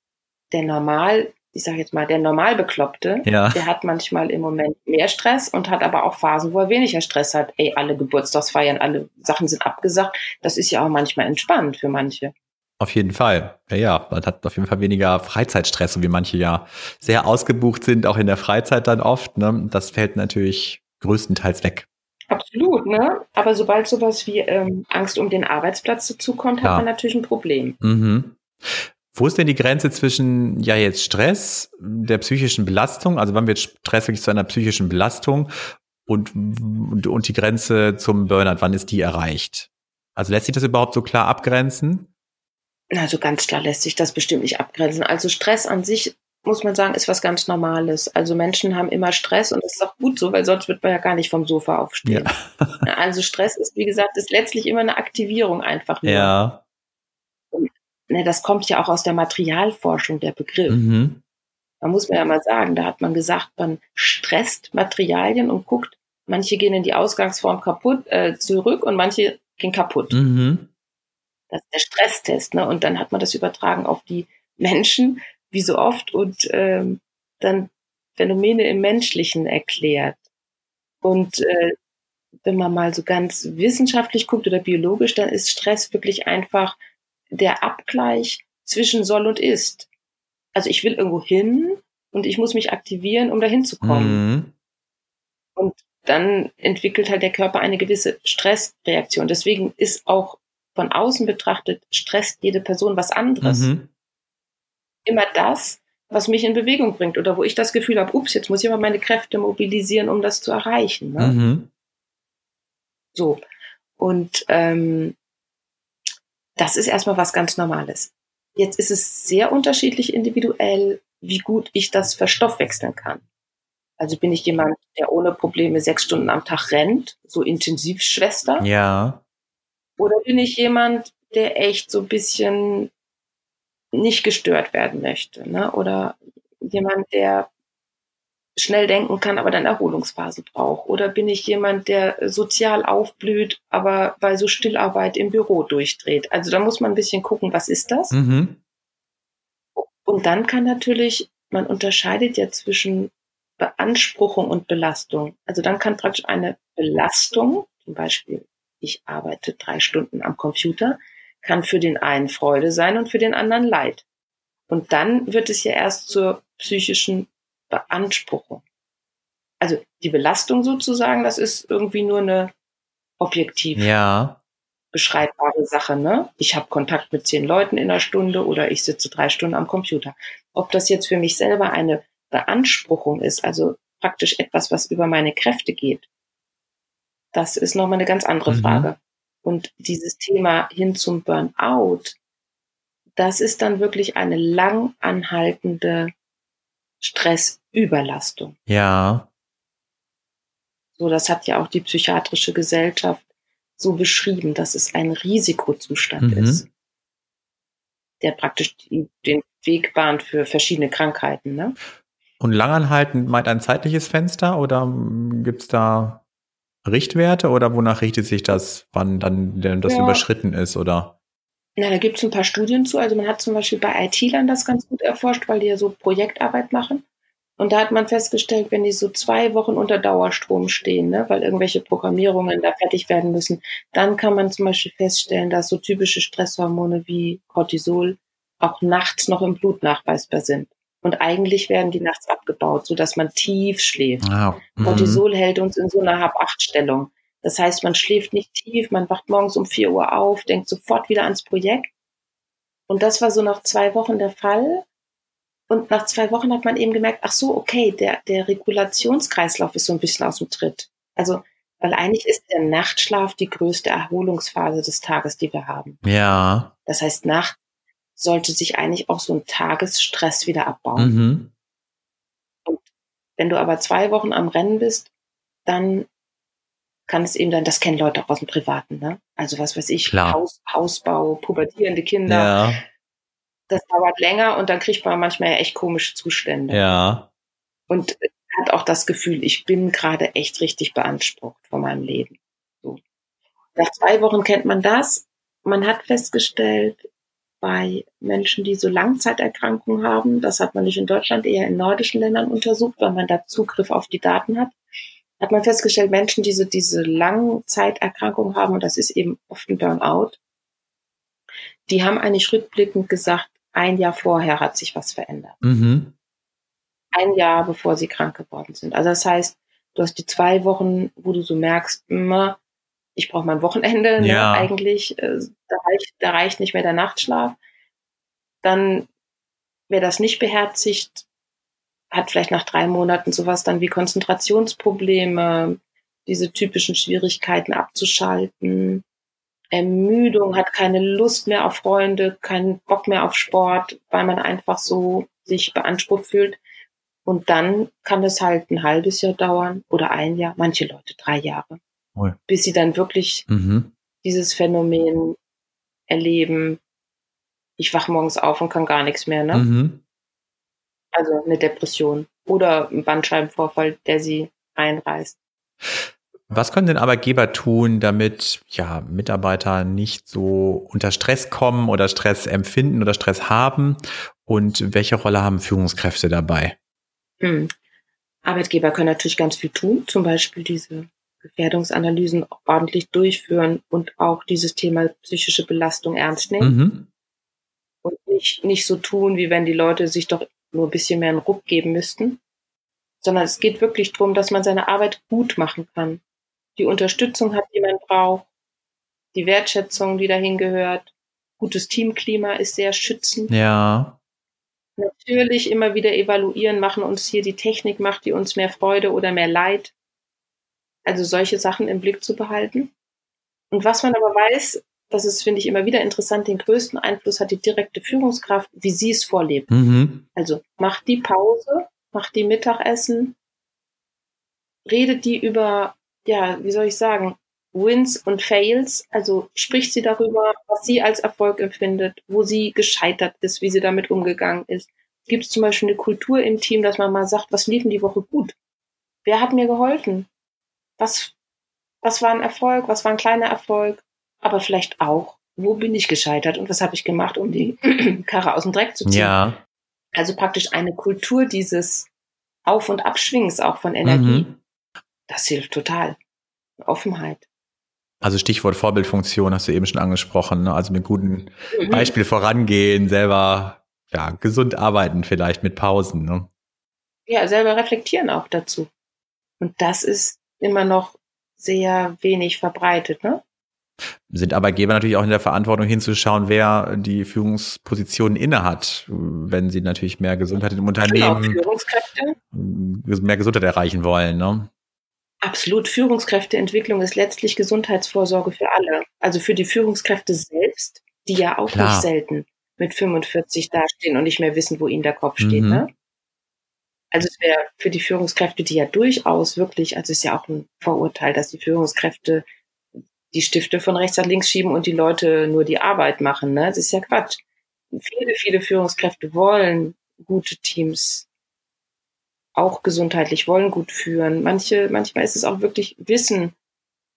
der Normal, ich sage jetzt mal, der Normalbekloppte, ja. der hat manchmal im Moment mehr Stress und hat aber auch Phasen, wo er weniger Stress hat. Ey, alle Geburtstagsfeiern, alle Sachen sind abgesagt. Das ist ja auch manchmal entspannt für manche. Auf jeden Fall. Ja, ja, man hat auf jeden Fall weniger Freizeitstress, so wie manche ja sehr ausgebucht sind, auch in der Freizeit dann oft. Ne? Das fällt natürlich größtenteils weg. Absolut, ne? Aber sobald sowas wie ähm, Angst um den Arbeitsplatz dazukommt, hat ja. man natürlich ein Problem. Mhm. Wo ist denn die Grenze zwischen, ja, jetzt Stress, der psychischen Belastung, also wann wird Stress wirklich zu einer psychischen Belastung und, und, und die Grenze zum Burnout, wann ist die erreicht? Also lässt sich das überhaupt so klar abgrenzen? Also ganz klar lässt sich das bestimmt nicht abgrenzen. Also Stress an sich muss man sagen, ist was ganz Normales. Also Menschen haben immer Stress und das ist auch gut so, weil sonst wird man ja gar nicht vom Sofa aufstehen. Ja. <laughs> also Stress ist, wie gesagt, ist letztlich immer eine Aktivierung einfach nur. Ja. Und, ne, das kommt ja auch aus der Materialforschung, der Begriff. Mhm. Man muss mir ja mal sagen, da hat man gesagt, man stresst Materialien und guckt, manche gehen in die Ausgangsform kaputt, äh, zurück und manche gehen kaputt. Mhm. Das ist der Stresstest, ne? Und dann hat man das übertragen auf die Menschen, wie so oft, und ähm, dann Phänomene im Menschlichen erklärt. Und äh, wenn man mal so ganz wissenschaftlich guckt oder biologisch, dann ist Stress wirklich einfach der Abgleich zwischen soll und ist. Also ich will irgendwo hin und ich muss mich aktivieren, um dahin zu kommen. Mhm. Und dann entwickelt halt der Körper eine gewisse Stressreaktion. Deswegen ist auch von außen betrachtet, stresst jede Person was anderes. Mhm. Immer das, was mich in Bewegung bringt oder wo ich das Gefühl habe, ups, jetzt muss ich aber meine Kräfte mobilisieren, um das zu erreichen. Ne? Mhm. So. Und ähm, das ist erstmal was ganz Normales. Jetzt ist es sehr unterschiedlich individuell, wie gut ich das verstoffwechseln kann. Also bin ich jemand, der ohne Probleme sechs Stunden am Tag rennt, so Intensivschwester? Ja. Oder bin ich jemand, der echt so ein bisschen nicht gestört werden möchte? Ne? Oder jemand, der schnell denken kann, aber dann Erholungsphase braucht? Oder bin ich jemand, der sozial aufblüht, aber bei so Stillarbeit im Büro durchdreht? Also da muss man ein bisschen gucken, was ist das? Mhm. Und dann kann natürlich, man unterscheidet ja zwischen Beanspruchung und Belastung. Also dann kann praktisch eine Belastung, zum Beispiel, ich arbeite drei Stunden am Computer, kann für den einen Freude sein und für den anderen Leid. Und dann wird es ja erst zur psychischen Beanspruchung. Also die Belastung sozusagen, das ist irgendwie nur eine objektiv ja. beschreibbare Sache. Ne? Ich habe Kontakt mit zehn Leuten in einer Stunde oder ich sitze drei Stunden am Computer. Ob das jetzt für mich selber eine Beanspruchung ist, also praktisch etwas, was über meine Kräfte geht, das ist nochmal eine ganz andere mhm. Frage. Und dieses Thema hin zum Burnout, das ist dann wirklich eine lang anhaltende Stressüberlastung. Ja. So, das hat ja auch die psychiatrische Gesellschaft so beschrieben, dass es ein Risikozustand mhm. ist, der praktisch die, den Weg bahnt für verschiedene Krankheiten. Ne? Und langanhaltend meint ein zeitliches Fenster oder gibt's da Richtwerte oder wonach richtet sich das, wann dann denn das ja. überschritten ist oder? Na, da gibt es ein paar Studien zu. Also man hat zum Beispiel bei IT-Lern das ganz gut erforscht, weil die ja so Projektarbeit machen. Und da hat man festgestellt, wenn die so zwei Wochen unter Dauerstrom stehen, ne, weil irgendwelche Programmierungen da fertig werden müssen, dann kann man zum Beispiel feststellen, dass so typische Stresshormone wie Cortisol auch nachts noch im Blut nachweisbar sind. Und eigentlich werden die nachts abgebaut, so dass man tief schläft. Ah, Cortisol hält uns in so einer Hab-Acht-Stellung. Das heißt, man schläft nicht tief, man wacht morgens um vier Uhr auf, denkt sofort wieder ans Projekt. Und das war so nach zwei Wochen der Fall. Und nach zwei Wochen hat man eben gemerkt, ach so, okay, der, der Regulationskreislauf ist so ein bisschen aus dem Tritt. Also, weil eigentlich ist der Nachtschlaf die größte Erholungsphase des Tages, die wir haben. Ja. Das heißt, Nacht sollte sich eigentlich auch so ein Tagesstress wieder abbauen. Mhm. Und wenn du aber zwei Wochen am Rennen bist, dann kann es eben dann, das kennen Leute auch aus dem Privaten, ne? Also was weiß ich, Haus, Hausbau, pubertierende Kinder. Ja. Das dauert länger und dann kriegt man manchmal ja echt komische Zustände. Ja. Und hat auch das Gefühl, ich bin gerade echt richtig beansprucht von meinem Leben. So. Nach zwei Wochen kennt man das. Man hat festgestellt, bei Menschen, die so Langzeiterkrankungen haben, das hat man nicht in Deutschland, eher in nordischen Ländern untersucht, weil man da Zugriff auf die Daten hat, hat man festgestellt, Menschen, die so diese Langzeiterkrankungen haben, und das ist eben oft ein Burnout, die haben eigentlich rückblickend gesagt, ein Jahr vorher hat sich was verändert. Mhm. Ein Jahr, bevor sie krank geworden sind. Also das heißt, du hast die zwei Wochen, wo du so merkst, immer, ich brauche mein Wochenende, ne, ja. ne, eigentlich, äh, da, reicht, da reicht nicht mehr der Nachtschlaf. Dann, wer das nicht beherzigt, hat vielleicht nach drei Monaten sowas dann wie Konzentrationsprobleme, diese typischen Schwierigkeiten abzuschalten, Ermüdung, hat keine Lust mehr auf Freunde, keinen Bock mehr auf Sport, weil man einfach so sich beansprucht fühlt. Und dann kann es halt ein halbes Jahr dauern oder ein Jahr, manche Leute drei Jahre oh. bis sie dann wirklich mhm. dieses Phänomen erleben. Ich wache morgens auf und kann gar nichts mehr. Ne? Mhm. Also eine Depression oder ein Bandscheibenvorfall, der sie einreißt. Was können denn Arbeitgeber tun, damit ja, Mitarbeiter nicht so unter Stress kommen oder Stress empfinden oder Stress haben? Und welche Rolle haben Führungskräfte dabei? Hm. Arbeitgeber können natürlich ganz viel tun, zum Beispiel diese Gefährdungsanalysen ordentlich durchführen und auch dieses Thema psychische Belastung ernst nehmen. Mhm. Und nicht, nicht so tun, wie wenn die Leute sich doch nur ein bisschen mehr einen Ruck geben müssten, sondern es geht wirklich darum, dass man seine Arbeit gut machen kann die Unterstützung hat, die man braucht, die Wertschätzung, die dahin gehört. Gutes Teamklima ist sehr schützend. Ja. Natürlich immer wieder evaluieren, machen uns hier die Technik, macht die uns mehr Freude oder mehr Leid. Also solche Sachen im Blick zu behalten. Und was man aber weiß, das ist, finde ich, immer wieder interessant, den größten Einfluss hat die direkte Führungskraft, wie sie es vorlebt. Mhm. Also macht die Pause, macht die Mittagessen, redet die über ja, wie soll ich sagen, Wins und Fails, also spricht sie darüber, was sie als Erfolg empfindet, wo sie gescheitert ist, wie sie damit umgegangen ist. Gibt es zum Beispiel eine Kultur im Team, dass man mal sagt, was lief in die Woche gut? Wer hat mir geholfen? Was, was war ein Erfolg? Was war ein kleiner Erfolg? Aber vielleicht auch, wo bin ich gescheitert und was habe ich gemacht, um die <clears throat> Karre aus dem Dreck zu ziehen? Ja. Also praktisch eine Kultur dieses Auf- und Abschwingens auch von Energie. Mhm. Das hilft total. Offenheit. Also Stichwort Vorbildfunktion hast du eben schon angesprochen. Ne? Also mit gutem mhm. Beispiel vorangehen, selber ja, gesund arbeiten vielleicht mit Pausen. Ne? Ja, selber reflektieren auch dazu. Und das ist immer noch sehr wenig verbreitet. Ne? Sind Arbeitgeber natürlich auch in der Verantwortung hinzuschauen, wer die Führungspositionen innehat, wenn sie natürlich mehr Gesundheit im genau, Unternehmen, genau, mehr Gesundheit erreichen wollen. Ne? Absolut. Führungskräfteentwicklung ist letztlich Gesundheitsvorsorge für alle. Also für die Führungskräfte selbst, die ja auch Klar. nicht selten mit 45 dastehen und nicht mehr wissen, wo ihnen der Kopf steht. Mhm. Ne? Also es wäre für die Führungskräfte, die ja durchaus wirklich, also es ist ja auch ein Vorurteil, dass die Führungskräfte die Stifte von rechts nach links schieben und die Leute nur die Arbeit machen. Ne? Das ist ja Quatsch. Viele, viele Führungskräfte wollen gute Teams auch gesundheitlich wollen gut führen. Manche, manchmal ist es auch wirklich Wissen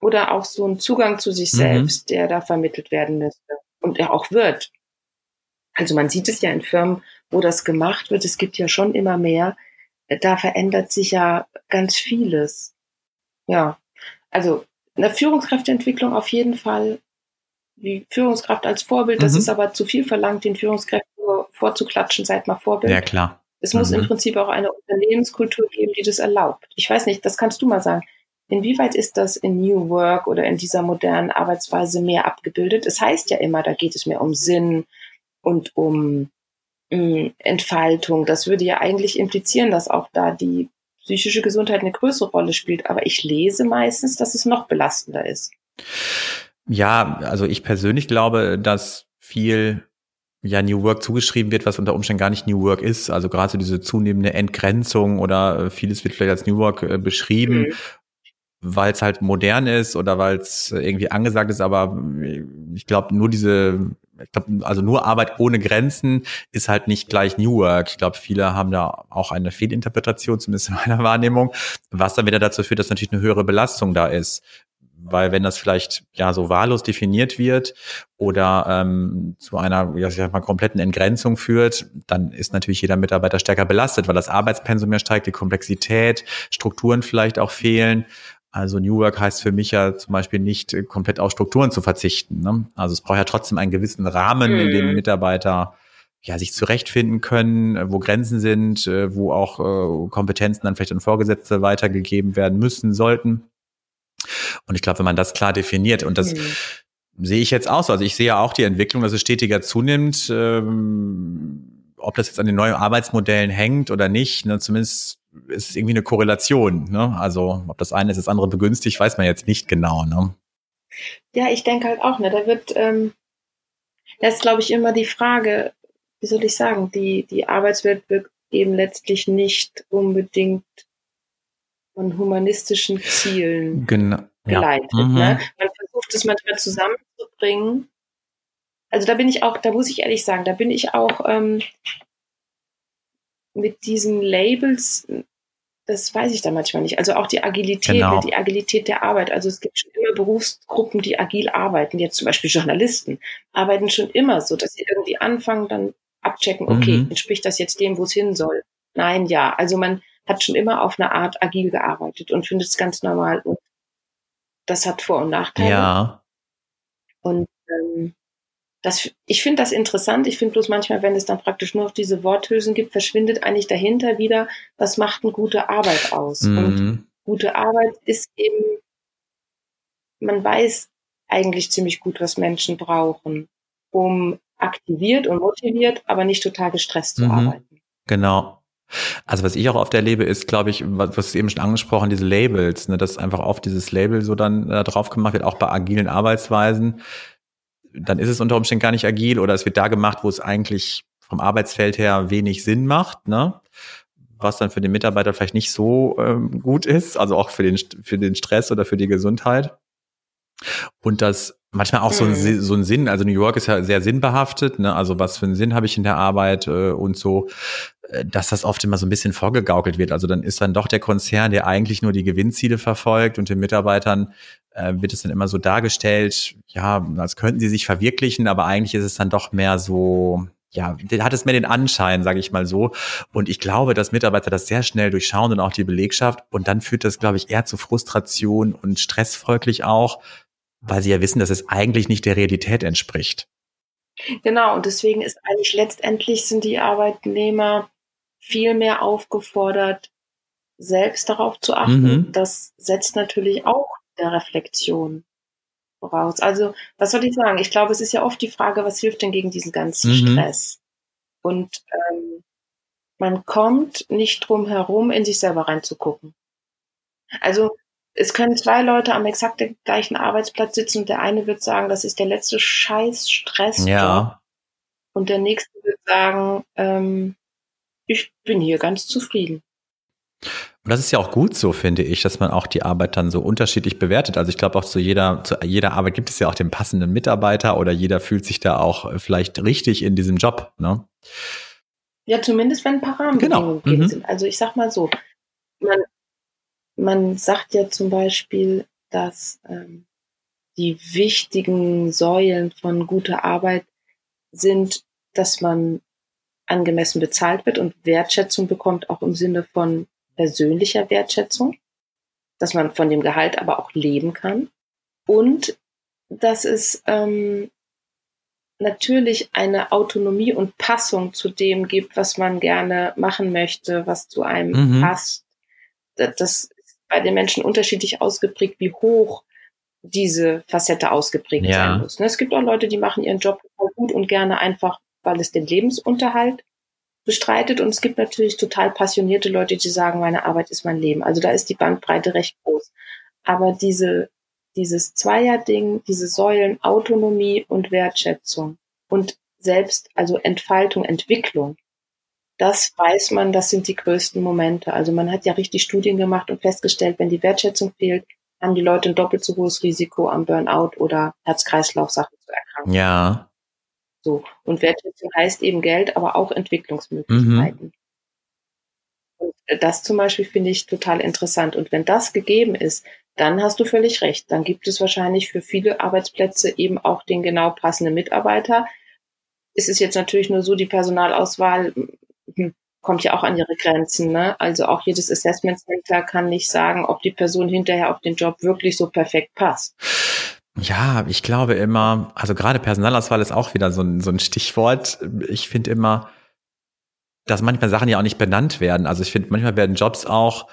oder auch so ein Zugang zu sich mhm. selbst, der da vermittelt werden müsste und er auch wird. Also man sieht es ja in Firmen, wo das gemacht wird. Es gibt ja schon immer mehr. Da verändert sich ja ganz vieles. Ja, also eine Führungskräfteentwicklung auf jeden Fall. Die Führungskraft als Vorbild, mhm. das ist aber zu viel verlangt, den Führungskräften nur vorzuklatschen, seid mal Vorbild. Ja, klar. Es mhm. muss im mhm. Prinzip auch eine Unternehmenskultur geben, die das erlaubt. Ich weiß nicht, das kannst du mal sagen. Inwieweit ist das in New Work oder in dieser modernen Arbeitsweise mehr abgebildet? Es heißt ja immer, da geht es mehr um Sinn und um Entfaltung. Das würde ja eigentlich implizieren, dass auch da die psychische Gesundheit eine größere Rolle spielt. Aber ich lese meistens, dass es noch belastender ist. Ja, also ich persönlich glaube, dass viel ja New Work zugeschrieben wird, was unter Umständen gar nicht New Work ist. Also gerade so diese zunehmende Entgrenzung oder äh, vieles wird vielleicht als New Work äh, beschrieben, mhm. weil es halt modern ist oder weil es irgendwie angesagt ist. Aber äh, ich glaube, nur diese, ich glaube, also nur Arbeit ohne Grenzen ist halt nicht gleich New Work. Ich glaube, viele haben da auch eine Fehlinterpretation, zumindest in meiner Wahrnehmung, was dann wieder dazu führt, dass natürlich eine höhere Belastung da ist weil wenn das vielleicht ja so wahllos definiert wird oder ähm, zu einer ja, ich sag mal, kompletten Entgrenzung führt, dann ist natürlich jeder Mitarbeiter stärker belastet, weil das Arbeitspensum mehr steigt, die Komplexität, Strukturen vielleicht auch fehlen. Also New Work heißt für mich ja zum Beispiel nicht äh, komplett auf Strukturen zu verzichten. Ne? Also es braucht ja trotzdem einen gewissen Rahmen, in dem mhm. Mitarbeiter ja, sich zurechtfinden können, äh, wo Grenzen sind, äh, wo auch äh, Kompetenzen dann vielleicht an Vorgesetzte weitergegeben werden müssen, sollten. Und ich glaube, wenn man das klar definiert und das mhm. sehe ich jetzt auch so. Also ich sehe ja auch die Entwicklung, dass es stetiger zunimmt. Ähm, ob das jetzt an den neuen Arbeitsmodellen hängt oder nicht, ne, zumindest ist es irgendwie eine Korrelation. Ne? Also ob das eine ist, das andere begünstigt, weiß man jetzt nicht genau. Ne? Ja, ich denke halt auch, ne, da wird, ähm, das ist, glaube ich, immer die Frage, wie soll ich sagen, die, die Arbeitswelt wird eben letztlich nicht unbedingt von humanistischen Zielen genau. geleitet. Ja. Mhm. Ne? Man versucht es manchmal zusammenzubringen. Also da bin ich auch, da muss ich ehrlich sagen, da bin ich auch, ähm, mit diesen Labels, das weiß ich da manchmal nicht. Also auch die Agilität, genau. die Agilität der Arbeit. Also es gibt schon immer Berufsgruppen, die agil arbeiten. Jetzt zum Beispiel Journalisten arbeiten schon immer so, dass sie irgendwie anfangen, dann abchecken, okay, mhm. entspricht das jetzt dem, wo es hin soll? Nein, ja. Also man hat schon immer auf eine Art agil gearbeitet und findet es ganz normal. Und das hat Vor- und Nachteile. Ja. Und ähm, das, ich finde das interessant. Ich finde bloß manchmal, wenn es dann praktisch nur auf diese Worthülsen gibt, verschwindet eigentlich dahinter wieder, was macht eine gute Arbeit aus. Mhm. Und gute Arbeit ist eben, man weiß eigentlich ziemlich gut, was Menschen brauchen, um aktiviert und motiviert, aber nicht total gestresst zu mhm. arbeiten. Genau. Also was ich auch oft erlebe, ist, glaube ich, was, was eben schon angesprochen, diese Labels, ne, dass einfach oft dieses Label so dann äh, drauf gemacht wird, auch bei agilen Arbeitsweisen. Dann ist es unter Umständen gar nicht agil oder es wird da gemacht, wo es eigentlich vom Arbeitsfeld her wenig Sinn macht, ne? was dann für den Mitarbeiter vielleicht nicht so ähm, gut ist, also auch für den, für den Stress oder für die Gesundheit. Und das manchmal auch so ein, mhm. so ein Sinn, also New York ist ja sehr sinnbehaftet, ne? also was für einen Sinn habe ich in der Arbeit äh, und so, äh, dass das oft immer so ein bisschen vorgegaukelt wird. Also dann ist dann doch der Konzern, der eigentlich nur die Gewinnziele verfolgt und den Mitarbeitern äh, wird es dann immer so dargestellt, ja, als könnten sie sich verwirklichen, aber eigentlich ist es dann doch mehr so, ja, hat es mehr den Anschein, sage ich mal so. Und ich glaube, dass Mitarbeiter das sehr schnell durchschauen und auch die Belegschaft. Und dann führt das, glaube ich, eher zu Frustration und Stress folglich auch, weil sie ja wissen, dass es eigentlich nicht der Realität entspricht. Genau, und deswegen ist eigentlich letztendlich sind die Arbeitnehmer viel mehr aufgefordert, selbst darauf zu achten. Mhm. Das setzt natürlich auch der Reflexion voraus. Also, was soll ich sagen? Ich glaube, es ist ja oft die Frage, was hilft denn gegen diesen ganzen mhm. Stress? Und ähm, man kommt nicht drum herum, in sich selber reinzugucken. Also es können zwei Leute am exakt gleichen Arbeitsplatz sitzen und der eine wird sagen, das ist der letzte Scheiß Stress. Ja. Und der nächste wird sagen, ähm, ich bin hier ganz zufrieden. Und das ist ja auch gut so, finde ich, dass man auch die Arbeit dann so unterschiedlich bewertet. Also ich glaube auch zu jeder, zu jeder Arbeit gibt es ja auch den passenden Mitarbeiter oder jeder fühlt sich da auch vielleicht richtig in diesem Job, ne? Ja, zumindest wenn ein paar Rahmenbedingungen genau. mhm. sind. Also ich sag mal so, man, man sagt ja zum Beispiel, dass ähm, die wichtigen Säulen von guter Arbeit sind, dass man angemessen bezahlt wird und Wertschätzung bekommt, auch im Sinne von persönlicher Wertschätzung, dass man von dem Gehalt aber auch leben kann und dass es ähm, natürlich eine Autonomie und Passung zu dem gibt, was man gerne machen möchte, was zu einem mhm. passt. Das ist bei den Menschen unterschiedlich ausgeprägt, wie hoch diese Facette ausgeprägt ja. sein muss. Ne, es gibt auch Leute, die machen ihren Job gut und gerne einfach, weil es den Lebensunterhalt bestreitet. Und es gibt natürlich total passionierte Leute, die sagen, meine Arbeit ist mein Leben. Also da ist die Bandbreite recht groß. Aber diese, dieses Zweierding, diese Säulen Autonomie und Wertschätzung und selbst, also Entfaltung, Entwicklung, das weiß man, das sind die größten Momente. Also man hat ja richtig Studien gemacht und festgestellt, wenn die Wertschätzung fehlt, haben die Leute ein doppelt so hohes Risiko am Burnout oder Herz-Kreislauf-Sachen zu erkranken. Ja. So. Und Wertschätzung heißt eben Geld, aber auch Entwicklungsmöglichkeiten. Mhm. Und das zum Beispiel finde ich total interessant. Und wenn das gegeben ist, dann hast du völlig recht. Dann gibt es wahrscheinlich für viele Arbeitsplätze eben auch den genau passenden Mitarbeiter. Es ist jetzt natürlich nur so, die Personalauswahl hm, kommt ja auch an ihre Grenzen. Ne? Also auch jedes Assessment Center kann nicht sagen, ob die Person hinterher auf den Job wirklich so perfekt passt. Ja, ich glaube immer, also gerade Personalauswahl ist auch wieder so ein, so ein Stichwort. Ich finde immer, dass manchmal Sachen ja auch nicht benannt werden. Also ich finde, manchmal werden Jobs auch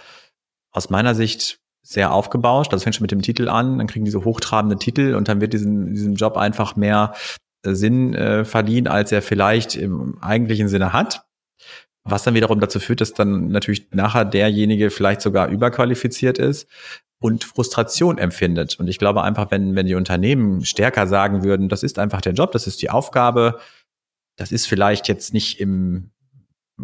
aus meiner Sicht sehr aufgebauscht. Das fängt schon mit dem Titel an, dann kriegen diese hochtrabende Titel und dann wird diesen, diesem Job einfach mehr Sinn äh, verliehen, als er vielleicht im eigentlichen Sinne hat. Was dann wiederum dazu führt, dass dann natürlich nachher derjenige vielleicht sogar überqualifiziert ist und Frustration empfindet. Und ich glaube einfach, wenn, wenn die Unternehmen stärker sagen würden, das ist einfach der Job, das ist die Aufgabe, das ist vielleicht jetzt nicht im,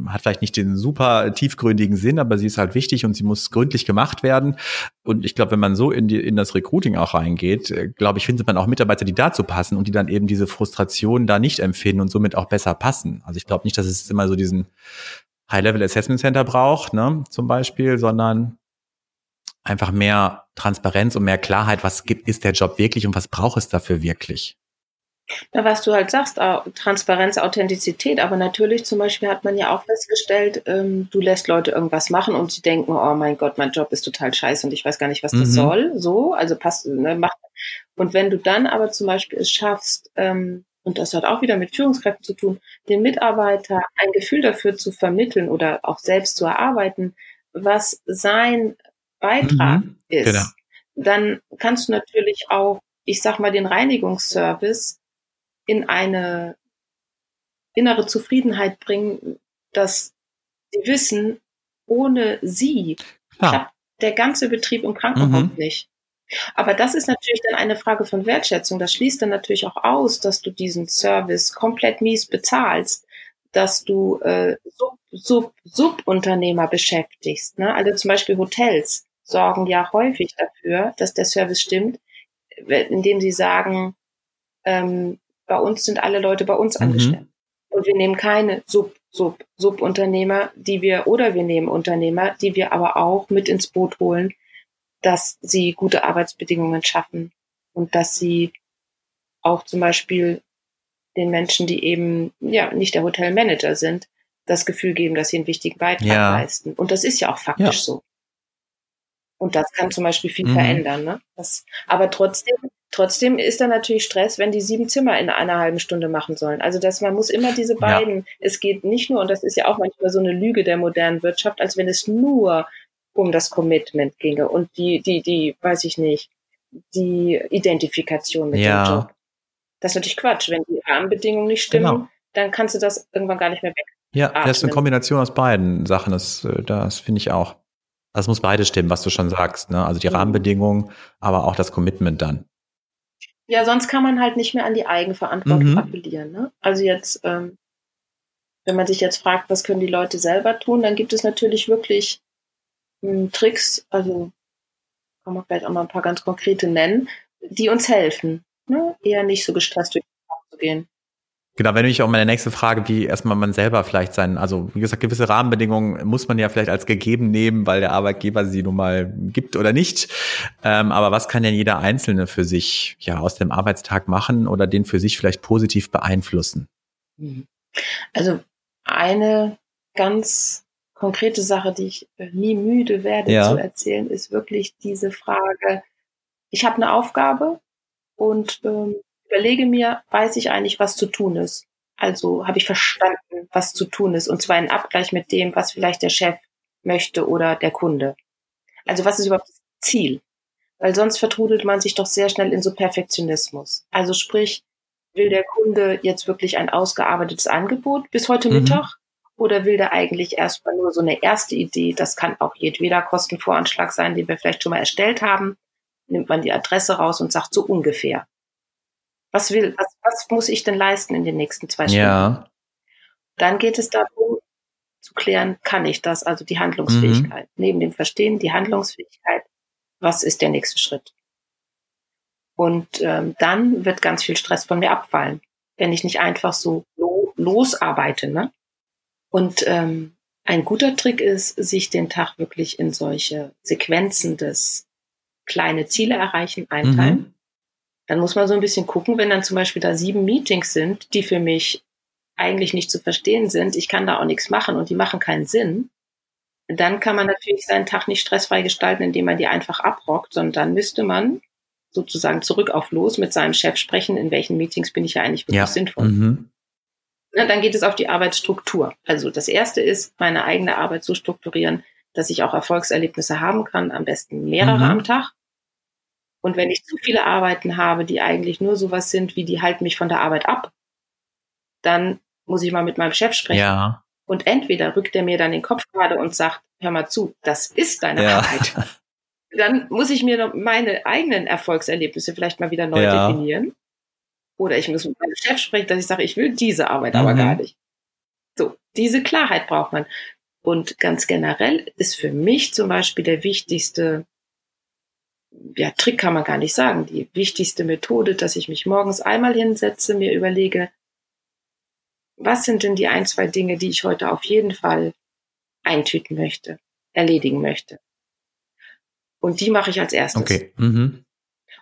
hat vielleicht nicht den super tiefgründigen Sinn, aber sie ist halt wichtig und sie muss gründlich gemacht werden. Und ich glaube, wenn man so in, die, in das Recruiting auch reingeht, äh, glaube ich, findet man auch Mitarbeiter, die dazu passen und die dann eben diese Frustration da nicht empfinden und somit auch besser passen. Also ich glaube nicht, dass es immer so diesen High-Level Assessment Center braucht, ne, zum Beispiel, sondern einfach mehr Transparenz und mehr Klarheit, was gibt, ist der Job wirklich und was braucht es dafür wirklich? Na, was du halt sagst, Transparenz, Authentizität, aber natürlich zum Beispiel hat man ja auch festgestellt, ähm, du lässt Leute irgendwas machen und sie denken, oh mein Gott, mein Job ist total scheiße und ich weiß gar nicht, was das mhm. soll. So, also passt, ne, macht. Und wenn du dann aber zum Beispiel es schaffst, ähm, und das hat auch wieder mit Führungskräften zu tun, den Mitarbeiter ein Gefühl dafür zu vermitteln oder auch selbst zu erarbeiten, was sein Beitrag mhm, ist, genau. dann kannst du natürlich auch, ich sag mal, den Reinigungsservice in eine innere Zufriedenheit bringen, dass sie wissen, ohne sie klappt der ganze Betrieb im Krankenhaus mhm. nicht. Aber das ist natürlich dann eine Frage von Wertschätzung. Das schließt dann natürlich auch aus, dass du diesen Service komplett mies bezahlst, dass du äh, Sub, Sub, Subunternehmer beschäftigst. Ne? Also zum Beispiel Hotels sorgen ja häufig dafür, dass der Service stimmt, indem sie sagen, ähm, bei uns sind alle Leute bei uns mhm. angestellt. Und wir nehmen keine Sub, Sub, Subunternehmer, die wir, oder wir nehmen Unternehmer, die wir aber auch mit ins Boot holen, dass sie gute Arbeitsbedingungen schaffen und dass sie auch zum Beispiel den Menschen, die eben ja nicht der Hotelmanager sind, das Gefühl geben, dass sie einen wichtigen Beitrag ja. leisten. Und das ist ja auch faktisch ja. so. Und das kann zum Beispiel viel mhm. verändern. Ne? Das, aber trotzdem, trotzdem ist da natürlich Stress, wenn die sieben Zimmer in einer halben Stunde machen sollen. Also dass man muss immer diese beiden, ja. es geht nicht nur, und das ist ja auch manchmal so eine Lüge der modernen Wirtschaft, als wenn es nur um das Commitment ginge und die, die, die, weiß ich nicht, die Identifikation mit ja. dem Job. Das ist natürlich Quatsch. Wenn die Rahmenbedingungen nicht stimmen, genau. dann kannst du das irgendwann gar nicht mehr weg. Ja, das ist eine Kombination aus beiden Sachen. Das, äh, das finde ich auch. Das muss beides stimmen, was du schon sagst. Ne? Also die mhm. Rahmenbedingungen, aber auch das Commitment dann. Ja, sonst kann man halt nicht mehr an die Eigenverantwortung mhm. appellieren. Ne? Also jetzt, ähm, wenn man sich jetzt fragt, was können die Leute selber tun, dann gibt es natürlich wirklich ähm, Tricks, also kann man vielleicht auch mal ein paar ganz konkrete nennen, die uns helfen, ne? eher nicht so gestresst durch den Tag zu gehen. Genau, wenn ich auch meine nächste Frage, wie erstmal man selber vielleicht sein, also wie gesagt, gewisse Rahmenbedingungen muss man ja vielleicht als gegeben nehmen, weil der Arbeitgeber sie nun mal gibt oder nicht. Ähm, aber was kann denn jeder Einzelne für sich ja aus dem Arbeitstag machen oder den für sich vielleicht positiv beeinflussen? Mhm. Also eine ganz konkrete Sache, die ich nie müde werde ja. zu erzählen, ist wirklich diese Frage, ich habe eine Aufgabe und ähm, überlege mir, weiß ich eigentlich, was zu tun ist? Also habe ich verstanden, was zu tun ist, und zwar in Abgleich mit dem, was vielleicht der Chef möchte oder der Kunde. Also was ist überhaupt das Ziel? Weil sonst vertrudelt man sich doch sehr schnell in so Perfektionismus. Also sprich, will der Kunde jetzt wirklich ein ausgearbeitetes Angebot bis heute mhm. Mittag? Oder will der eigentlich erstmal nur so eine erste Idee? Das kann auch jedweder Kostenvoranschlag sein, den wir vielleicht schon mal erstellt haben. Nimmt man die Adresse raus und sagt so ungefähr. Was will, was, was muss ich denn leisten in den nächsten zwei Stunden? Ja. Dann geht es darum, zu klären, kann ich das, also die Handlungsfähigkeit. Mhm. Neben dem Verstehen, die Handlungsfähigkeit, was ist der nächste Schritt? Und ähm, dann wird ganz viel Stress von mir abfallen, wenn ich nicht einfach so lo losarbeite. Ne? Und ähm, ein guter Trick ist, sich den Tag wirklich in solche Sequenzen des kleine Ziele erreichen einteilen. Mhm dann muss man so ein bisschen gucken, wenn dann zum Beispiel da sieben Meetings sind, die für mich eigentlich nicht zu verstehen sind, ich kann da auch nichts machen und die machen keinen Sinn, dann kann man natürlich seinen Tag nicht stressfrei gestalten, indem man die einfach abrockt, sondern dann müsste man sozusagen zurück auf los mit seinem Chef sprechen, in welchen Meetings bin ich ja eigentlich wirklich ja. sinnvoll. Mhm. Na, dann geht es auf die Arbeitsstruktur. Also das erste ist, meine eigene Arbeit so strukturieren, dass ich auch Erfolgserlebnisse haben kann, am besten mehrere mhm. am Tag. Und wenn ich zu viele Arbeiten habe, die eigentlich nur sowas sind, wie die halten mich von der Arbeit ab, dann muss ich mal mit meinem Chef sprechen. Ja. Und entweder rückt er mir dann den Kopf gerade und sagt, hör mal zu, das ist deine ja. Arbeit. <laughs> Dann muss ich mir noch meine eigenen Erfolgserlebnisse vielleicht mal wieder neu ja. definieren. Oder ich muss mit meinem Chef sprechen, dass ich sage, ich will diese Arbeit mhm. aber gar nicht. So, diese Klarheit braucht man. Und ganz generell ist für mich zum Beispiel der wichtigste ja, Trick kann man gar nicht sagen. Die wichtigste Methode, dass ich mich morgens einmal hinsetze, mir überlege, was sind denn die ein, zwei Dinge, die ich heute auf jeden Fall eintüten möchte, erledigen möchte. Und die mache ich als erstes. Okay. Mhm.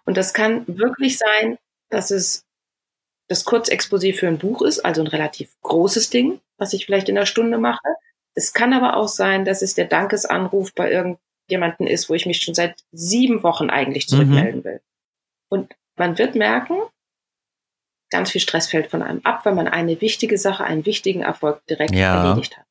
Und das kann wirklich sein, dass es das Kurzexposé für ein Buch ist, also ein relativ großes Ding, was ich vielleicht in einer Stunde mache. Es kann aber auch sein, dass es der Dankesanruf bei irgendjemanden ist, wo ich mich schon seit sieben Wochen eigentlich zurückmelden mhm. will. Und man wird merken, ganz viel Stress fällt von einem ab, wenn man eine wichtige Sache, einen wichtigen Erfolg direkt ja. erledigt hat.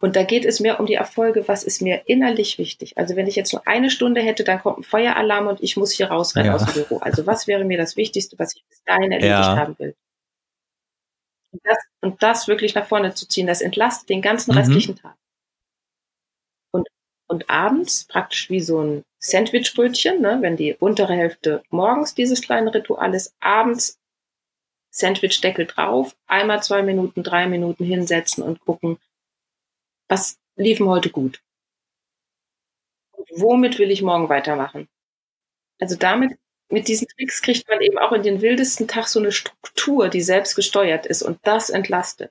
Und da geht es mehr um die Erfolge, was ist mir innerlich wichtig. Also wenn ich jetzt nur eine Stunde hätte, dann kommt ein Feueralarm und ich muss hier rausrennen ja. aus dem Büro. Also was wäre mir das Wichtigste, was ich bis dahin erledigt ja. haben will? Und das, und das, wirklich nach vorne zu ziehen, das entlastet den ganzen mhm. restlichen Tag. Und, abends, praktisch wie so ein Sandwichbrötchen, ne, wenn die untere Hälfte morgens dieses kleine Ritual ist, abends Sandwichdeckel drauf, einmal zwei Minuten, drei Minuten hinsetzen und gucken, was liefen heute gut? Und womit will ich morgen weitermachen? Also damit, mit diesen Tricks kriegt man eben auch in den wildesten Tag so eine Struktur, die selbst gesteuert ist und das entlastet.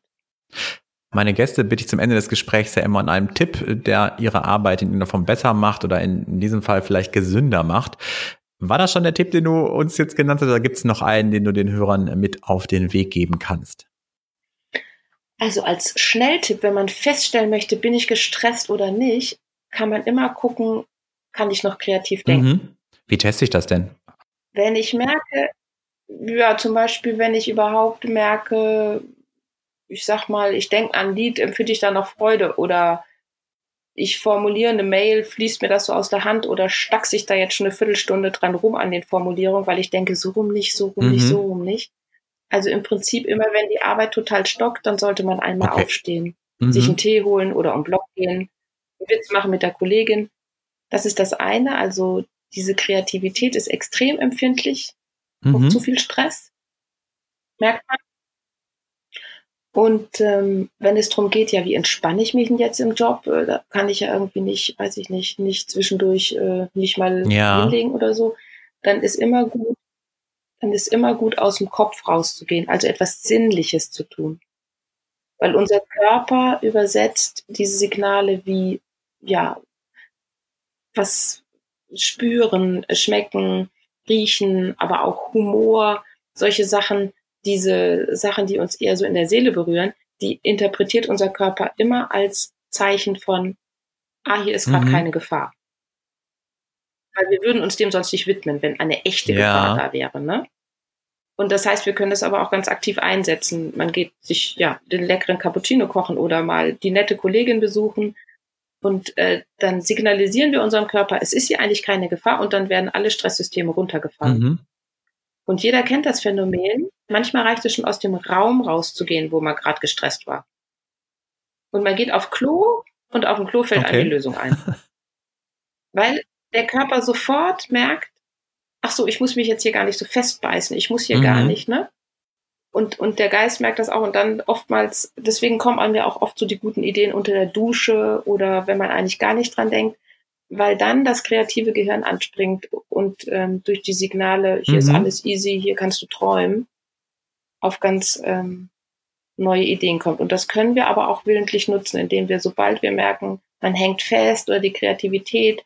Meine Gäste bitte ich zum Ende des Gesprächs ja immer an einem Tipp, der ihre Arbeit in irgendeiner Form besser macht oder in, in diesem Fall vielleicht gesünder macht. War das schon der Tipp, den du uns jetzt genannt hast, oder gibt es noch einen, den du den Hörern mit auf den Weg geben kannst? Also als Schnelltipp, wenn man feststellen möchte, bin ich gestresst oder nicht, kann man immer gucken, kann ich noch kreativ denken. Mhm. Wie teste ich das denn? Wenn ich merke, ja, zum Beispiel, wenn ich überhaupt merke, ich sag mal, ich denke an ein Lied, empfinde ich da noch Freude oder ich formuliere eine Mail, fließt mir das so aus der Hand oder stack ich da jetzt schon eine Viertelstunde dran rum an den Formulierungen, weil ich denke, so rum nicht, so rum mhm. nicht, so rum nicht. Also im Prinzip immer, wenn die Arbeit total stockt, dann sollte man einmal okay. aufstehen, mhm. sich einen Tee holen oder um Block gehen, einen Witz machen mit der Kollegin. Das ist das eine. Also diese Kreativität ist extrem empfindlich mhm. auf zu viel Stress. Merkt man. Und ähm, wenn es darum geht, ja, wie entspanne ich mich denn jetzt im Job, äh, da kann ich ja irgendwie nicht, weiß ich nicht, nicht zwischendurch äh, nicht mal ja. hinlegen oder so, dann ist immer gut, dann ist immer gut, aus dem Kopf rauszugehen, also etwas Sinnliches zu tun. Weil unser Körper übersetzt diese Signale wie, ja, was spüren, schmecken, riechen, aber auch Humor, solche Sachen, diese Sachen, die uns eher so in der Seele berühren, die interpretiert unser Körper immer als Zeichen von, ah, hier ist gerade mhm. keine Gefahr. Weil wir würden uns dem sonst nicht widmen, wenn eine echte ja. Gefahr da wäre. Ne? Und das heißt, wir können das aber auch ganz aktiv einsetzen. Man geht sich ja den leckeren Cappuccino kochen oder mal die nette Kollegin besuchen. Und äh, dann signalisieren wir unserem Körper, es ist hier eigentlich keine Gefahr und dann werden alle Stresssysteme runtergefahren. Mhm. Und jeder kennt das Phänomen. Manchmal reicht es schon aus dem Raum rauszugehen, wo man gerade gestresst war. Und man geht auf Klo und auf dem Klo fällt okay. eine Lösung ein. <laughs> Weil der Körper sofort merkt, ach so, ich muss mich jetzt hier gar nicht so festbeißen, ich muss hier mhm. gar nicht, ne? Und, und der Geist merkt das auch und dann oftmals, deswegen kommen an mir auch oft so die guten Ideen unter der Dusche oder wenn man eigentlich gar nicht dran denkt, weil dann das kreative Gehirn anspringt und ähm, durch die Signale, hier mhm. ist alles easy, hier kannst du träumen, auf ganz ähm, neue Ideen kommt. Und das können wir aber auch willentlich nutzen, indem wir, sobald wir merken, man hängt fest oder die Kreativität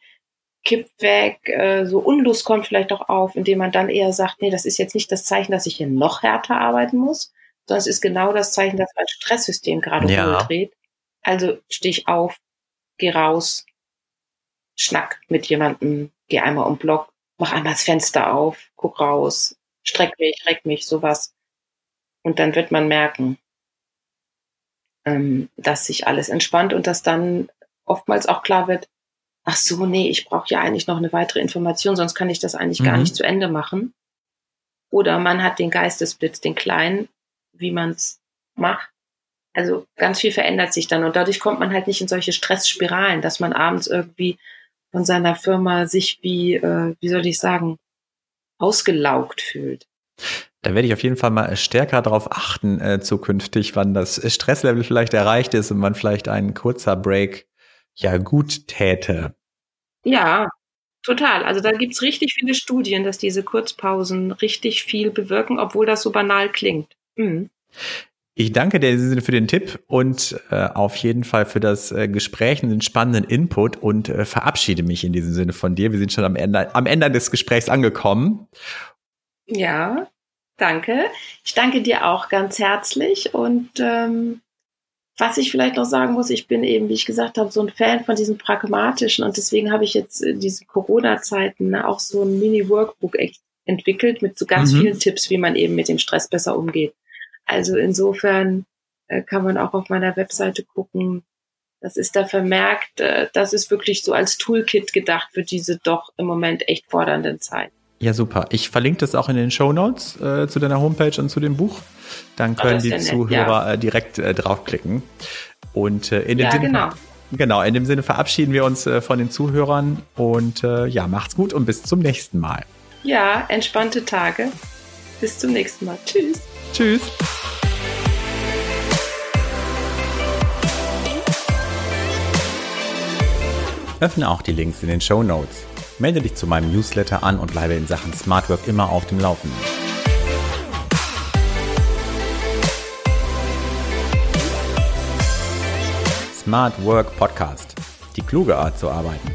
kippt weg, äh, so Unlust kommt vielleicht auch auf, indem man dann eher sagt, nee, das ist jetzt nicht das Zeichen, dass ich hier noch härter arbeiten muss, sondern es ist genau das Zeichen, dass mein Stresssystem gerade ja. dreht. Also steh ich auf, geh raus, schnack mit jemandem, geh einmal um Block, mach einmal das Fenster auf, guck raus, streck mich, reck mich, sowas. Und dann wird man merken, ähm, dass sich alles entspannt und dass dann oftmals auch klar wird, ach so, nee, ich brauche ja eigentlich noch eine weitere Information, sonst kann ich das eigentlich mhm. gar nicht zu Ende machen. Oder man hat den Geistesblitz, den kleinen, wie man es macht. Also ganz viel verändert sich dann und dadurch kommt man halt nicht in solche Stressspiralen, dass man abends irgendwie von seiner Firma sich wie, äh, wie soll ich sagen, ausgelaugt fühlt. Da werde ich auf jeden Fall mal stärker darauf achten äh, zukünftig, wann das Stresslevel vielleicht erreicht ist und man vielleicht ein kurzer Break ja gut täte. Ja, total. Also da gibt's richtig viele Studien, dass diese Kurzpausen richtig viel bewirken, obwohl das so banal klingt. Mhm. Ich danke dir für den Tipp und äh, auf jeden Fall für das äh, Gespräch und den spannenden Input und äh, verabschiede mich in diesem Sinne von dir. Wir sind schon am Ende, am Ende des Gesprächs angekommen. Ja, danke. Ich danke dir auch ganz herzlich und ähm, was ich vielleicht noch sagen muss, ich bin eben, wie ich gesagt habe, so ein Fan von diesem pragmatischen und deswegen habe ich jetzt in diesen Corona-Zeiten ne, auch so ein Mini-Workbook entwickelt mit so ganz mhm. vielen Tipps, wie man eben mit dem Stress besser umgeht. Also insofern äh, kann man auch auf meiner Webseite gucken. Das ist da vermerkt. Äh, das ist wirklich so als Toolkit gedacht für diese doch im Moment echt fordernden Zeit. Ja, super. Ich verlinke das auch in den Show Notes äh, zu deiner Homepage und zu dem Buch. Dann können die Zuhörer ja. Äh, direkt draufklicken. Und in dem ja, Sinne, genau. genau, in dem Sinne verabschieden wir uns von den Zuhörern und ja, macht's gut und bis zum nächsten Mal. Ja, entspannte Tage. Bis zum nächsten Mal. Tschüss. Tschüss. Öffne auch die Links in den Show Notes. Melde dich zu meinem Newsletter an und bleibe in Sachen Smart Work immer auf dem Laufenden. Smart Work Podcast. Die kluge Art zu arbeiten.